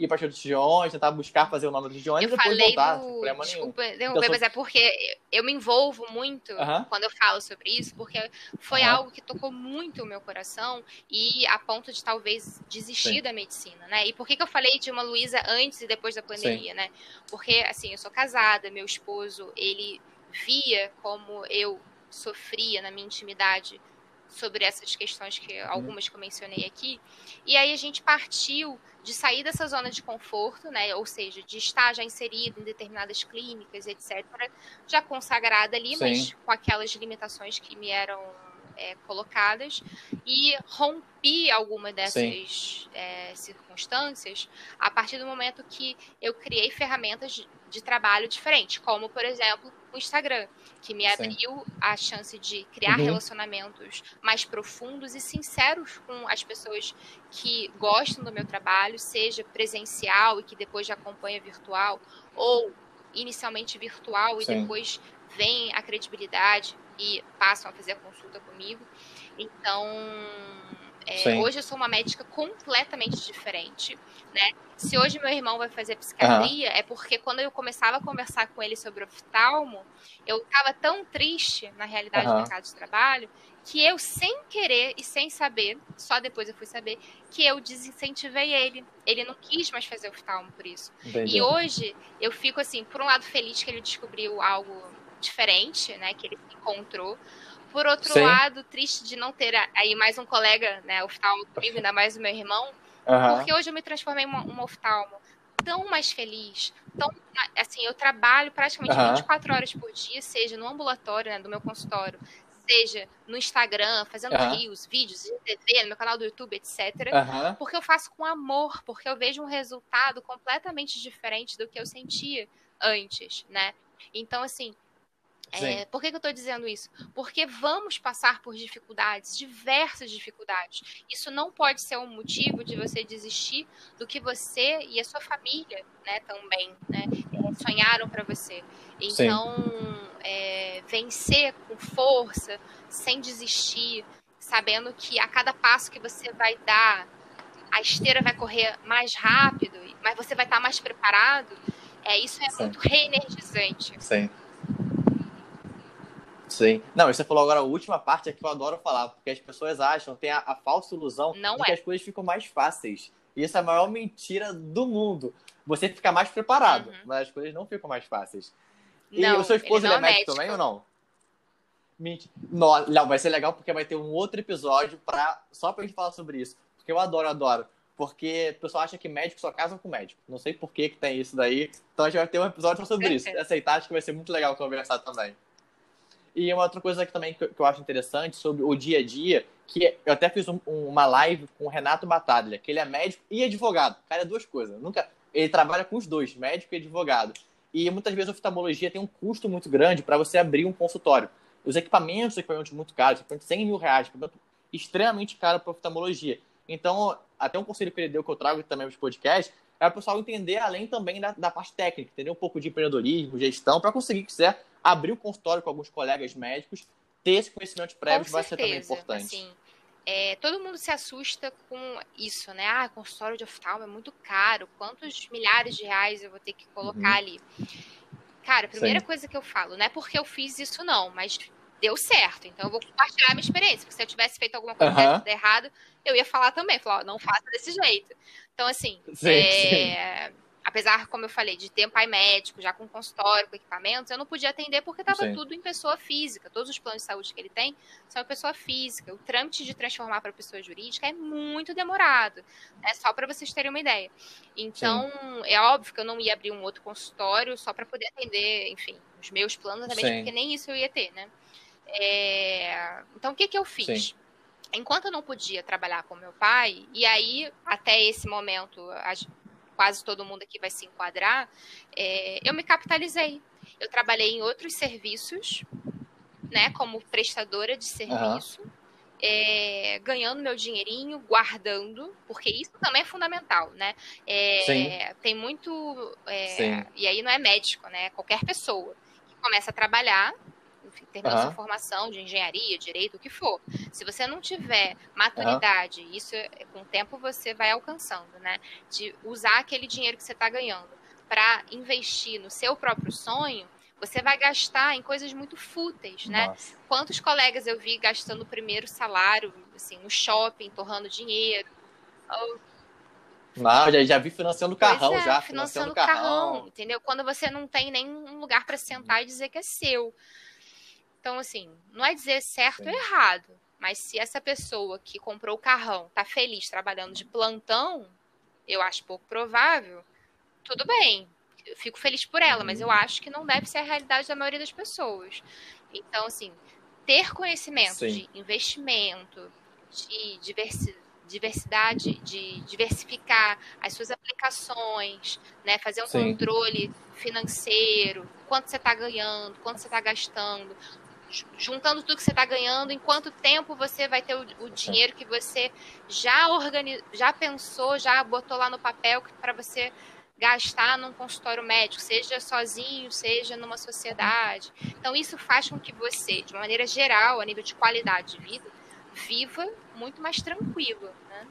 ir para as regiões, tentar buscar fazer o nome das regiões eu e depois voltar, problema Desculpa, nenhum. Então, mas é porque eu me envolvo muito uh -huh. quando eu falo sobre isso, porque foi uh -huh. algo que tocou muito o meu coração e a ponto de talvez desistir Sim. da medicina, né? E por que, que eu falei de uma Luísa antes e depois da pandemia, Sim. né? Porque, assim, eu sou casada, meu esposo, ele via como eu sofria na minha intimidade sobre essas questões que uhum. algumas que eu mencionei aqui. E aí a gente partiu de sair dessa zona de conforto, né? Ou seja, de estar já inserido em determinadas clínicas, etc., já consagrada ali, Sim. mas com aquelas limitações que me eram é, colocadas, e rompi alguma dessas é, circunstâncias a partir do momento que eu criei ferramentas de, de trabalho diferentes, como, por exemplo, o Instagram, que me abriu Sim. a chance de criar uhum. relacionamentos mais profundos e sinceros com as pessoas que gostam do meu trabalho, seja presencial e que depois já acompanha virtual, ou inicialmente virtual e Sim. depois vem a credibilidade e passam a fazer a consulta comigo. Então, é, hoje eu sou uma médica completamente diferente, né? Se hoje meu irmão vai fazer psiquiatria, uhum. é porque quando eu começava a conversar com ele sobre oftalmo, eu estava tão triste na realidade uhum. do mercado de trabalho que eu, sem querer e sem saber, só depois eu fui saber, que eu desincentivei ele. Ele não quis mais fazer oftalmo por isso. Entendi. E hoje eu fico assim, por um lado feliz que ele descobriu algo diferente, né, que ele encontrou. Por outro Sim. lado, triste de não ter aí mais um colega, né, oftalmo comigo, <laughs> ainda mais o meu irmão, Uhum. Porque hoje eu me transformei em uma, uma oftalmo tão mais feliz, tão assim, eu trabalho praticamente uhum. 24 horas por dia, seja no ambulatório, né, do meu consultório, seja no Instagram, fazendo uhum. rios, vídeos de TV, no meu canal do YouTube, etc. Uhum. Porque eu faço com amor, porque eu vejo um resultado completamente diferente do que eu sentia antes, né? Então, assim, é, por que, que eu estou dizendo isso? Porque vamos passar por dificuldades, diversas dificuldades. Isso não pode ser um motivo de você desistir do que você e a sua família, né, também, né, sonharam para você. Então, é, vencer com força, sem desistir, sabendo que a cada passo que você vai dar, a esteira vai correr mais rápido, mas você vai estar mais preparado. É, isso é Sim. muito reenergizante. Sim. Sim. Não, você falou agora a última parte é que eu adoro falar, porque as pessoas acham, tem a, a falsa ilusão Não de é. que as coisas ficam mais fáceis. E isso é a maior mentira do mundo. Você fica mais preparado, uhum. mas as coisas não ficam mais fáceis. E não, o seu esposo ele, é, é médico, médico também ou não? Mentira. Não, não, vai ser legal porque vai ter um outro episódio pra, só pra gente falar sobre isso. Porque eu adoro, adoro. Porque o pessoal acha que médico só casam com médico. Não sei por que, que tem isso daí. Então a gente vai ter um episódio sobre isso. Aceitar, acho que vai ser muito legal conversar também. E uma outra coisa que também que eu acho interessante sobre o dia a dia, que eu até fiz um, uma live com o Renato Bataglia, que ele é médico e advogado. Cara é duas coisas. Nunca, ele trabalha com os dois, médico e advogado. E muitas vezes a oftalmologia tem um custo muito grande para você abrir um consultório. Os equipamentos, equipamentos muito caros, equipamentos 100 mil reais, equipamento extremamente caro para oftalmologia. Então, até um conselho que ele deu que eu trago também nos podcasts é o pessoal entender além também da, da parte técnica, entender um pouco de empreendedorismo, gestão, para conseguir, quiser, abrir o consultório com alguns colegas médicos, ter esse conhecimento prévio vai ser também importante. Assim, é, todo mundo se assusta com isso, né? Ah, consultório de oftalmo é muito caro, quantos milhares de reais eu vou ter que colocar uhum. ali? Cara, a primeira Sim. coisa que eu falo, não é porque eu fiz isso não, mas deu certo. Então eu vou compartilhar a minha experiência. Porque se eu tivesse feito alguma coisa uhum. errada, eu ia falar também. Falar, não faça desse jeito. Então, assim, sim, é... sim apesar, como eu falei, de ter pai médico, já com consultório, com equipamentos, eu não podia atender porque estava tudo em pessoa física. Todos os planos de saúde que ele tem são em pessoa física. O trâmite de transformar para pessoa jurídica é muito demorado, né? Só para vocês terem uma ideia. Então, Sim. é óbvio que eu não ia abrir um outro consultório só para poder atender, enfim, os meus planos também, porque nem isso eu ia ter, né? É... Então, o que, que eu fiz? Sim enquanto eu não podia trabalhar com meu pai, e aí, até esse momento, quase todo mundo aqui vai se enquadrar, é, eu me capitalizei. Eu trabalhei em outros serviços, né, como prestadora de serviço, uhum. é, ganhando meu dinheirinho, guardando, porque isso também é fundamental, né? É, tem muito, é, e aí não é médico, né? Qualquer pessoa que começa a trabalhar enfim, terminou uhum. sua formação de engenharia, direito, o que for. Se você não tiver maturidade, uhum. isso com o tempo você vai alcançando, né? De usar aquele dinheiro que você está ganhando para investir no seu próprio sonho, você vai gastar em coisas muito fúteis, né? Nossa. Quantos colegas eu vi gastando o primeiro salário, assim, no shopping, torrando dinheiro. Não, já, já vi financiando o carrão, é, já. Financiando o carrão. carrão. Entendeu? Quando você não tem nem um lugar para sentar e dizer que é seu. Então, assim, não é dizer certo ou errado, mas se essa pessoa que comprou o carrão tá feliz trabalhando de plantão, eu acho pouco provável, tudo bem. Eu fico feliz por ela, mas eu uhum. acho que não deve ser a realidade da maioria das pessoas. Então, assim, ter conhecimento Sim. de investimento, de diversidade, de diversificar as suas aplicações, né? Fazer um Sim. controle financeiro, quanto você está ganhando, quanto você está gastando, juntando tudo que você está ganhando, em quanto tempo você vai ter o, o dinheiro que você já organiz, já pensou, já botou lá no papel para você gastar num consultório médico, seja sozinho, seja numa sociedade. Então isso faz com que você, de maneira geral, a nível de qualidade de vida, viva muito mais tranquilo, né?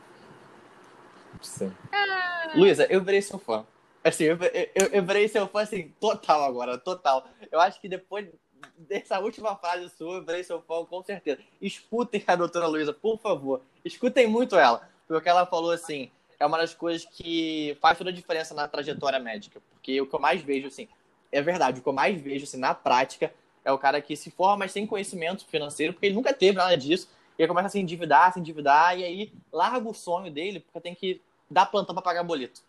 Sim. Ah... Luísa, eu virei seu fã. Assim, eu, eu, eu virei seu fã, assim, total agora, total. Eu acho que depois dessa última frase sua, eu seu fã com certeza. Escutem a doutora Luísa, por favor. Escutem muito ela. Porque ela falou, assim, é uma das coisas que faz toda a diferença na trajetória médica. Porque o que eu mais vejo, assim, é verdade, o que eu mais vejo, assim, na prática, é o cara que se forma, mas sem conhecimento financeiro, porque ele nunca teve nada disso. E aí começa a se endividar, se endividar, e aí larga o sonho dele, porque tem que dar plantão para pagar boleto.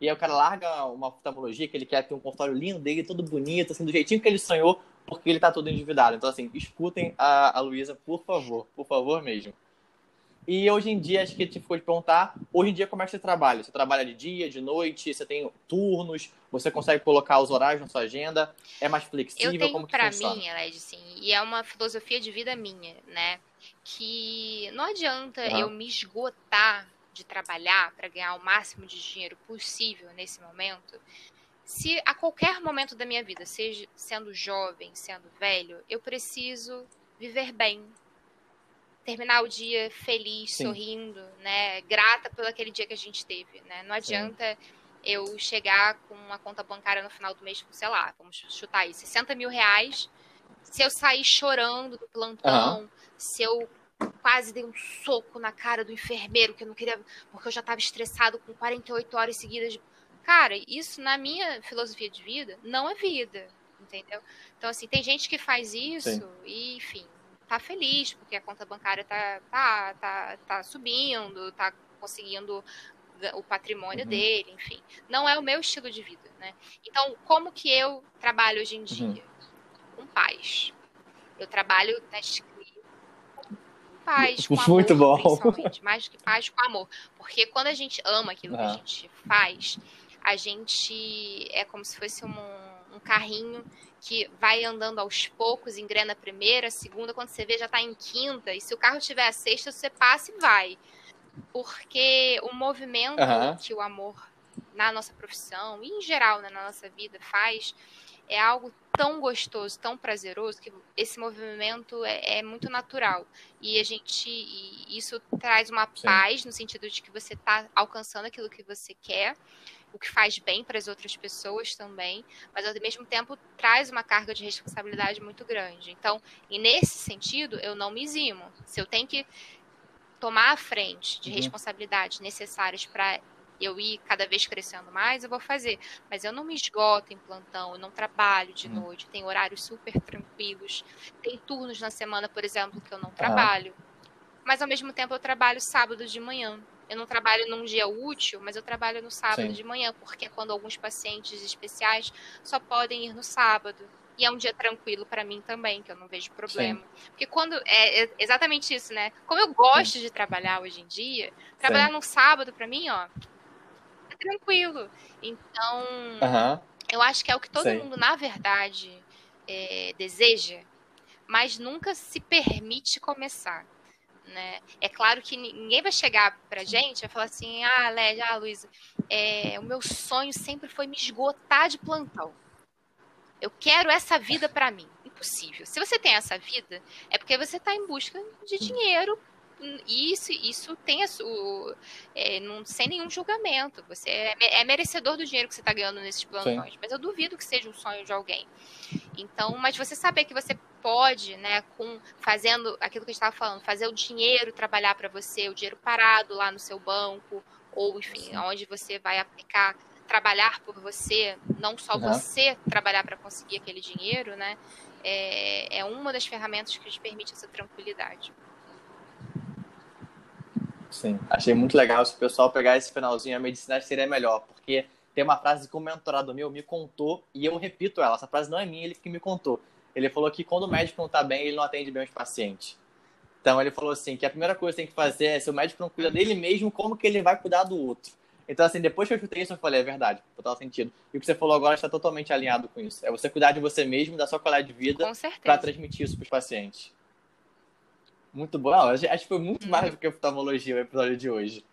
E aí o cara larga uma oftalmologia, que ele quer ter um consultório lindo dele, todo bonito, assim, do jeitinho que ele sonhou, porque ele tá todo endividado. Então, assim, escutem a, a Luísa, por favor, por favor mesmo. E hoje em dia, acho que a gente ficou de perguntar, hoje em dia como é que você trabalha? Você trabalha de dia, de noite, você tem turnos, você consegue colocar os horários na sua agenda? É mais flexível? Eu tenho como que pra funciona? mim, Led, sim, e é uma filosofia de vida minha, né? Que não adianta uhum. eu me esgotar de trabalhar para ganhar o máximo de dinheiro possível nesse momento, se a qualquer momento da minha vida, seja sendo jovem, sendo velho, eu preciso viver bem, terminar o dia feliz, Sim. sorrindo, né, grata pelo aquele dia que a gente teve, né? Não adianta Sim. eu chegar com uma conta bancária no final do mês, sei lá, vamos chutar aí, 60 mil reais, se eu sair chorando do plantão, uhum. se eu quase dei um soco na cara do enfermeiro que eu não queria, porque eu já estava estressado com 48 horas seguidas de Cara, isso na minha filosofia de vida não é vida, entendeu? Então, assim, tem gente que faz isso Sim. e, enfim, tá feliz porque a conta bancária tá, tá, tá, tá subindo, tá conseguindo o patrimônio uhum. dele, enfim. Não é o meu estilo de vida, né? Então, como que eu trabalho hoje em uhum. dia? Uhum. Com paz. Eu trabalho na escrita com paz, com <laughs> amor, Muito bom. Mais do que paz, com amor. Porque quando a gente ama aquilo uhum. que a gente faz, a gente é como se fosse um, um carrinho que vai andando aos poucos, engrena a primeira, a segunda, quando você vê já está em quinta, e se o carro tiver a sexta, você passa e vai. Porque o movimento uhum. que o amor na nossa profissão e em geral né, na nossa vida faz é algo tão gostoso, tão prazeroso, que esse movimento é, é muito natural. E a gente. E isso traz uma Sim. paz no sentido de que você está alcançando aquilo que você quer, o que faz bem para as outras pessoas também, mas ao mesmo tempo traz uma carga de responsabilidade muito grande. Então, e nesse sentido, eu não me eximo. Se eu tenho que tomar a frente de uhum. responsabilidades necessárias para eu ir cada vez crescendo mais, eu vou fazer. Mas eu não me esgoto em plantão, eu não trabalho de uhum. noite, tem horários super tranquilos. Tem turnos na semana, por exemplo, que eu não trabalho. Mas ao mesmo tempo eu trabalho sábado de manhã. Eu não trabalho num dia útil, mas eu trabalho no sábado Sim. de manhã, porque é quando alguns pacientes especiais só podem ir no sábado. E é um dia tranquilo para mim também, que eu não vejo problema. Sim. Porque quando. É, é, exatamente isso, né? Como eu gosto Sim. de trabalhar hoje em dia, trabalhar no sábado, para mim, ó, é tranquilo. Então, eu acho que é o que todo mundo, na verdade, é, deseja, mas nunca se permite começar. Né? É claro que ninguém vai chegar pra gente e falar assim: ah, Lédia, ah, Luísa, é, o meu sonho sempre foi me esgotar de plantão. Eu quero essa vida para mim. Impossível. Se você tem essa vida, é porque você está em busca de dinheiro. E isso, isso tem a sua, é, não, sem nenhum julgamento. Você é, é, merecedor do dinheiro que você está ganhando nesses plantões. Sim. Mas eu duvido que seja um sonho de alguém. Então, mas você saber que você pode, né, com fazendo aquilo que a gente estava falando, fazer o dinheiro trabalhar para você, o dinheiro parado lá no seu banco, ou enfim, Sim. onde você vai aplicar trabalhar por você, não só uhum. você trabalhar para conseguir aquele dinheiro, né? É, é uma das ferramentas que te permite essa tranquilidade. Sim, achei muito legal se o pessoal pegar esse finalzinho, a medicina seria melhor, porque tem uma frase que um mentorado meu me contou e eu repito ela. Essa frase não é minha, ele que me contou. Ele falou que quando o médico não está bem, ele não atende bem os pacientes. Então ele falou assim que a primeira coisa que tem que fazer é se o médico não cuida dele mesmo, como que ele vai cuidar do outro? Então, assim, depois que eu chutei isso, eu falei, é verdade, total sentido. E o que você falou agora está totalmente alinhado com isso. É você cuidar de você mesmo, da sua qualidade de vida, para transmitir isso para os pacientes. Muito bom. Não, acho que foi muito mais do que oftalmologia o episódio de hoje.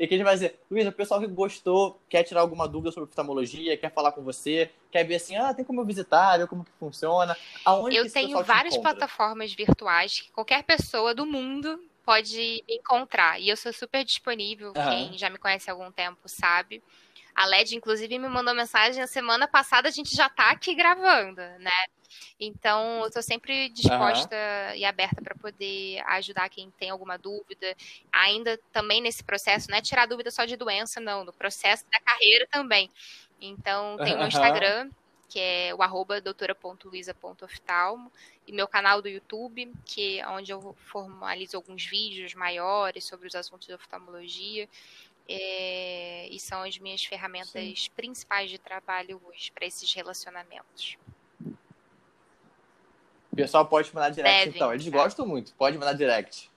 E que a gente vai dizer, Luiz, o pessoal que gostou, quer tirar alguma dúvida sobre oftalmologia, quer falar com você, quer ver assim, ah, tem como eu visitar, ver como que funciona. Aonde eu tenho várias plataformas virtuais que qualquer pessoa do mundo pode me encontrar. E eu sou super disponível. Uhum. Quem já me conhece há algum tempo sabe. A LED, inclusive, me mandou mensagem na semana passada, a gente já tá aqui gravando, né? Então, eu estou sempre disposta uhum. e aberta para poder ajudar quem tem alguma dúvida. Ainda também nesse processo, não é tirar dúvida só de doença, não, no processo da carreira também. Então, tem o uhum. Instagram, que é o arroba doutora.luisa.oftalmo, e meu canal do YouTube, que é onde eu formalizo alguns vídeos maiores sobre os assuntos de oftalmologia. É, e são as minhas ferramentas Sim. principais de trabalho hoje para esses relacionamentos. O pessoal pode mandar direct, Devem, então. Eles tá. gostam muito, pode mandar direct.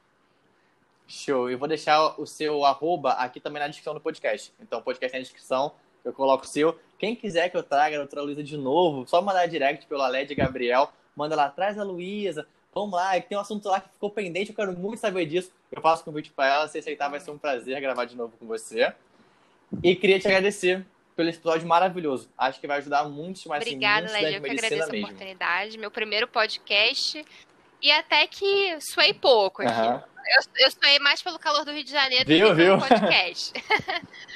Show. Eu vou deixar o seu arroba aqui também na descrição do podcast. Então, o podcast na descrição, eu coloco o seu. Quem quiser que eu traga a doutora Luísa de novo, só mandar direct pelo Aled Gabriel manda lá, traz a Luísa, vamos lá, tem um assunto lá que ficou pendente, eu quero muito saber disso. Eu faço convite para ela, se aceitar vai ser um prazer gravar de novo com você. E queria te agradecer pelo episódio maravilhoso. Acho que vai ajudar muitos mais Obrigada, Lédia, eu que agradeço mesmo. a oportunidade. Meu primeiro podcast. E até que suei pouco aqui. Uhum. Eu, eu suei mais pelo calor do Rio de Janeiro viu, do que pelo podcast. <laughs>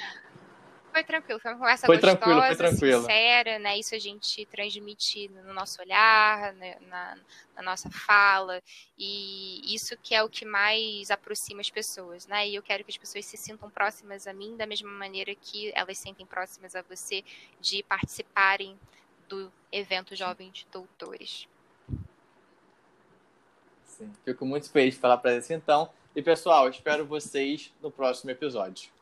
foi tranquilo, foi uma conversa foi gostosa, tranquilo, foi tranquilo. sincera, né? Isso a gente transmite no nosso olhar, né? na, na, nossa fala, e isso que é o que mais aproxima as pessoas, né? E eu quero que as pessoas se sintam próximas a mim da mesma maneira que elas sentem próximas a você de participarem do evento Jovens de Doutores. Sim, fico muito feliz de falar para isso então. E pessoal, espero vocês no próximo episódio.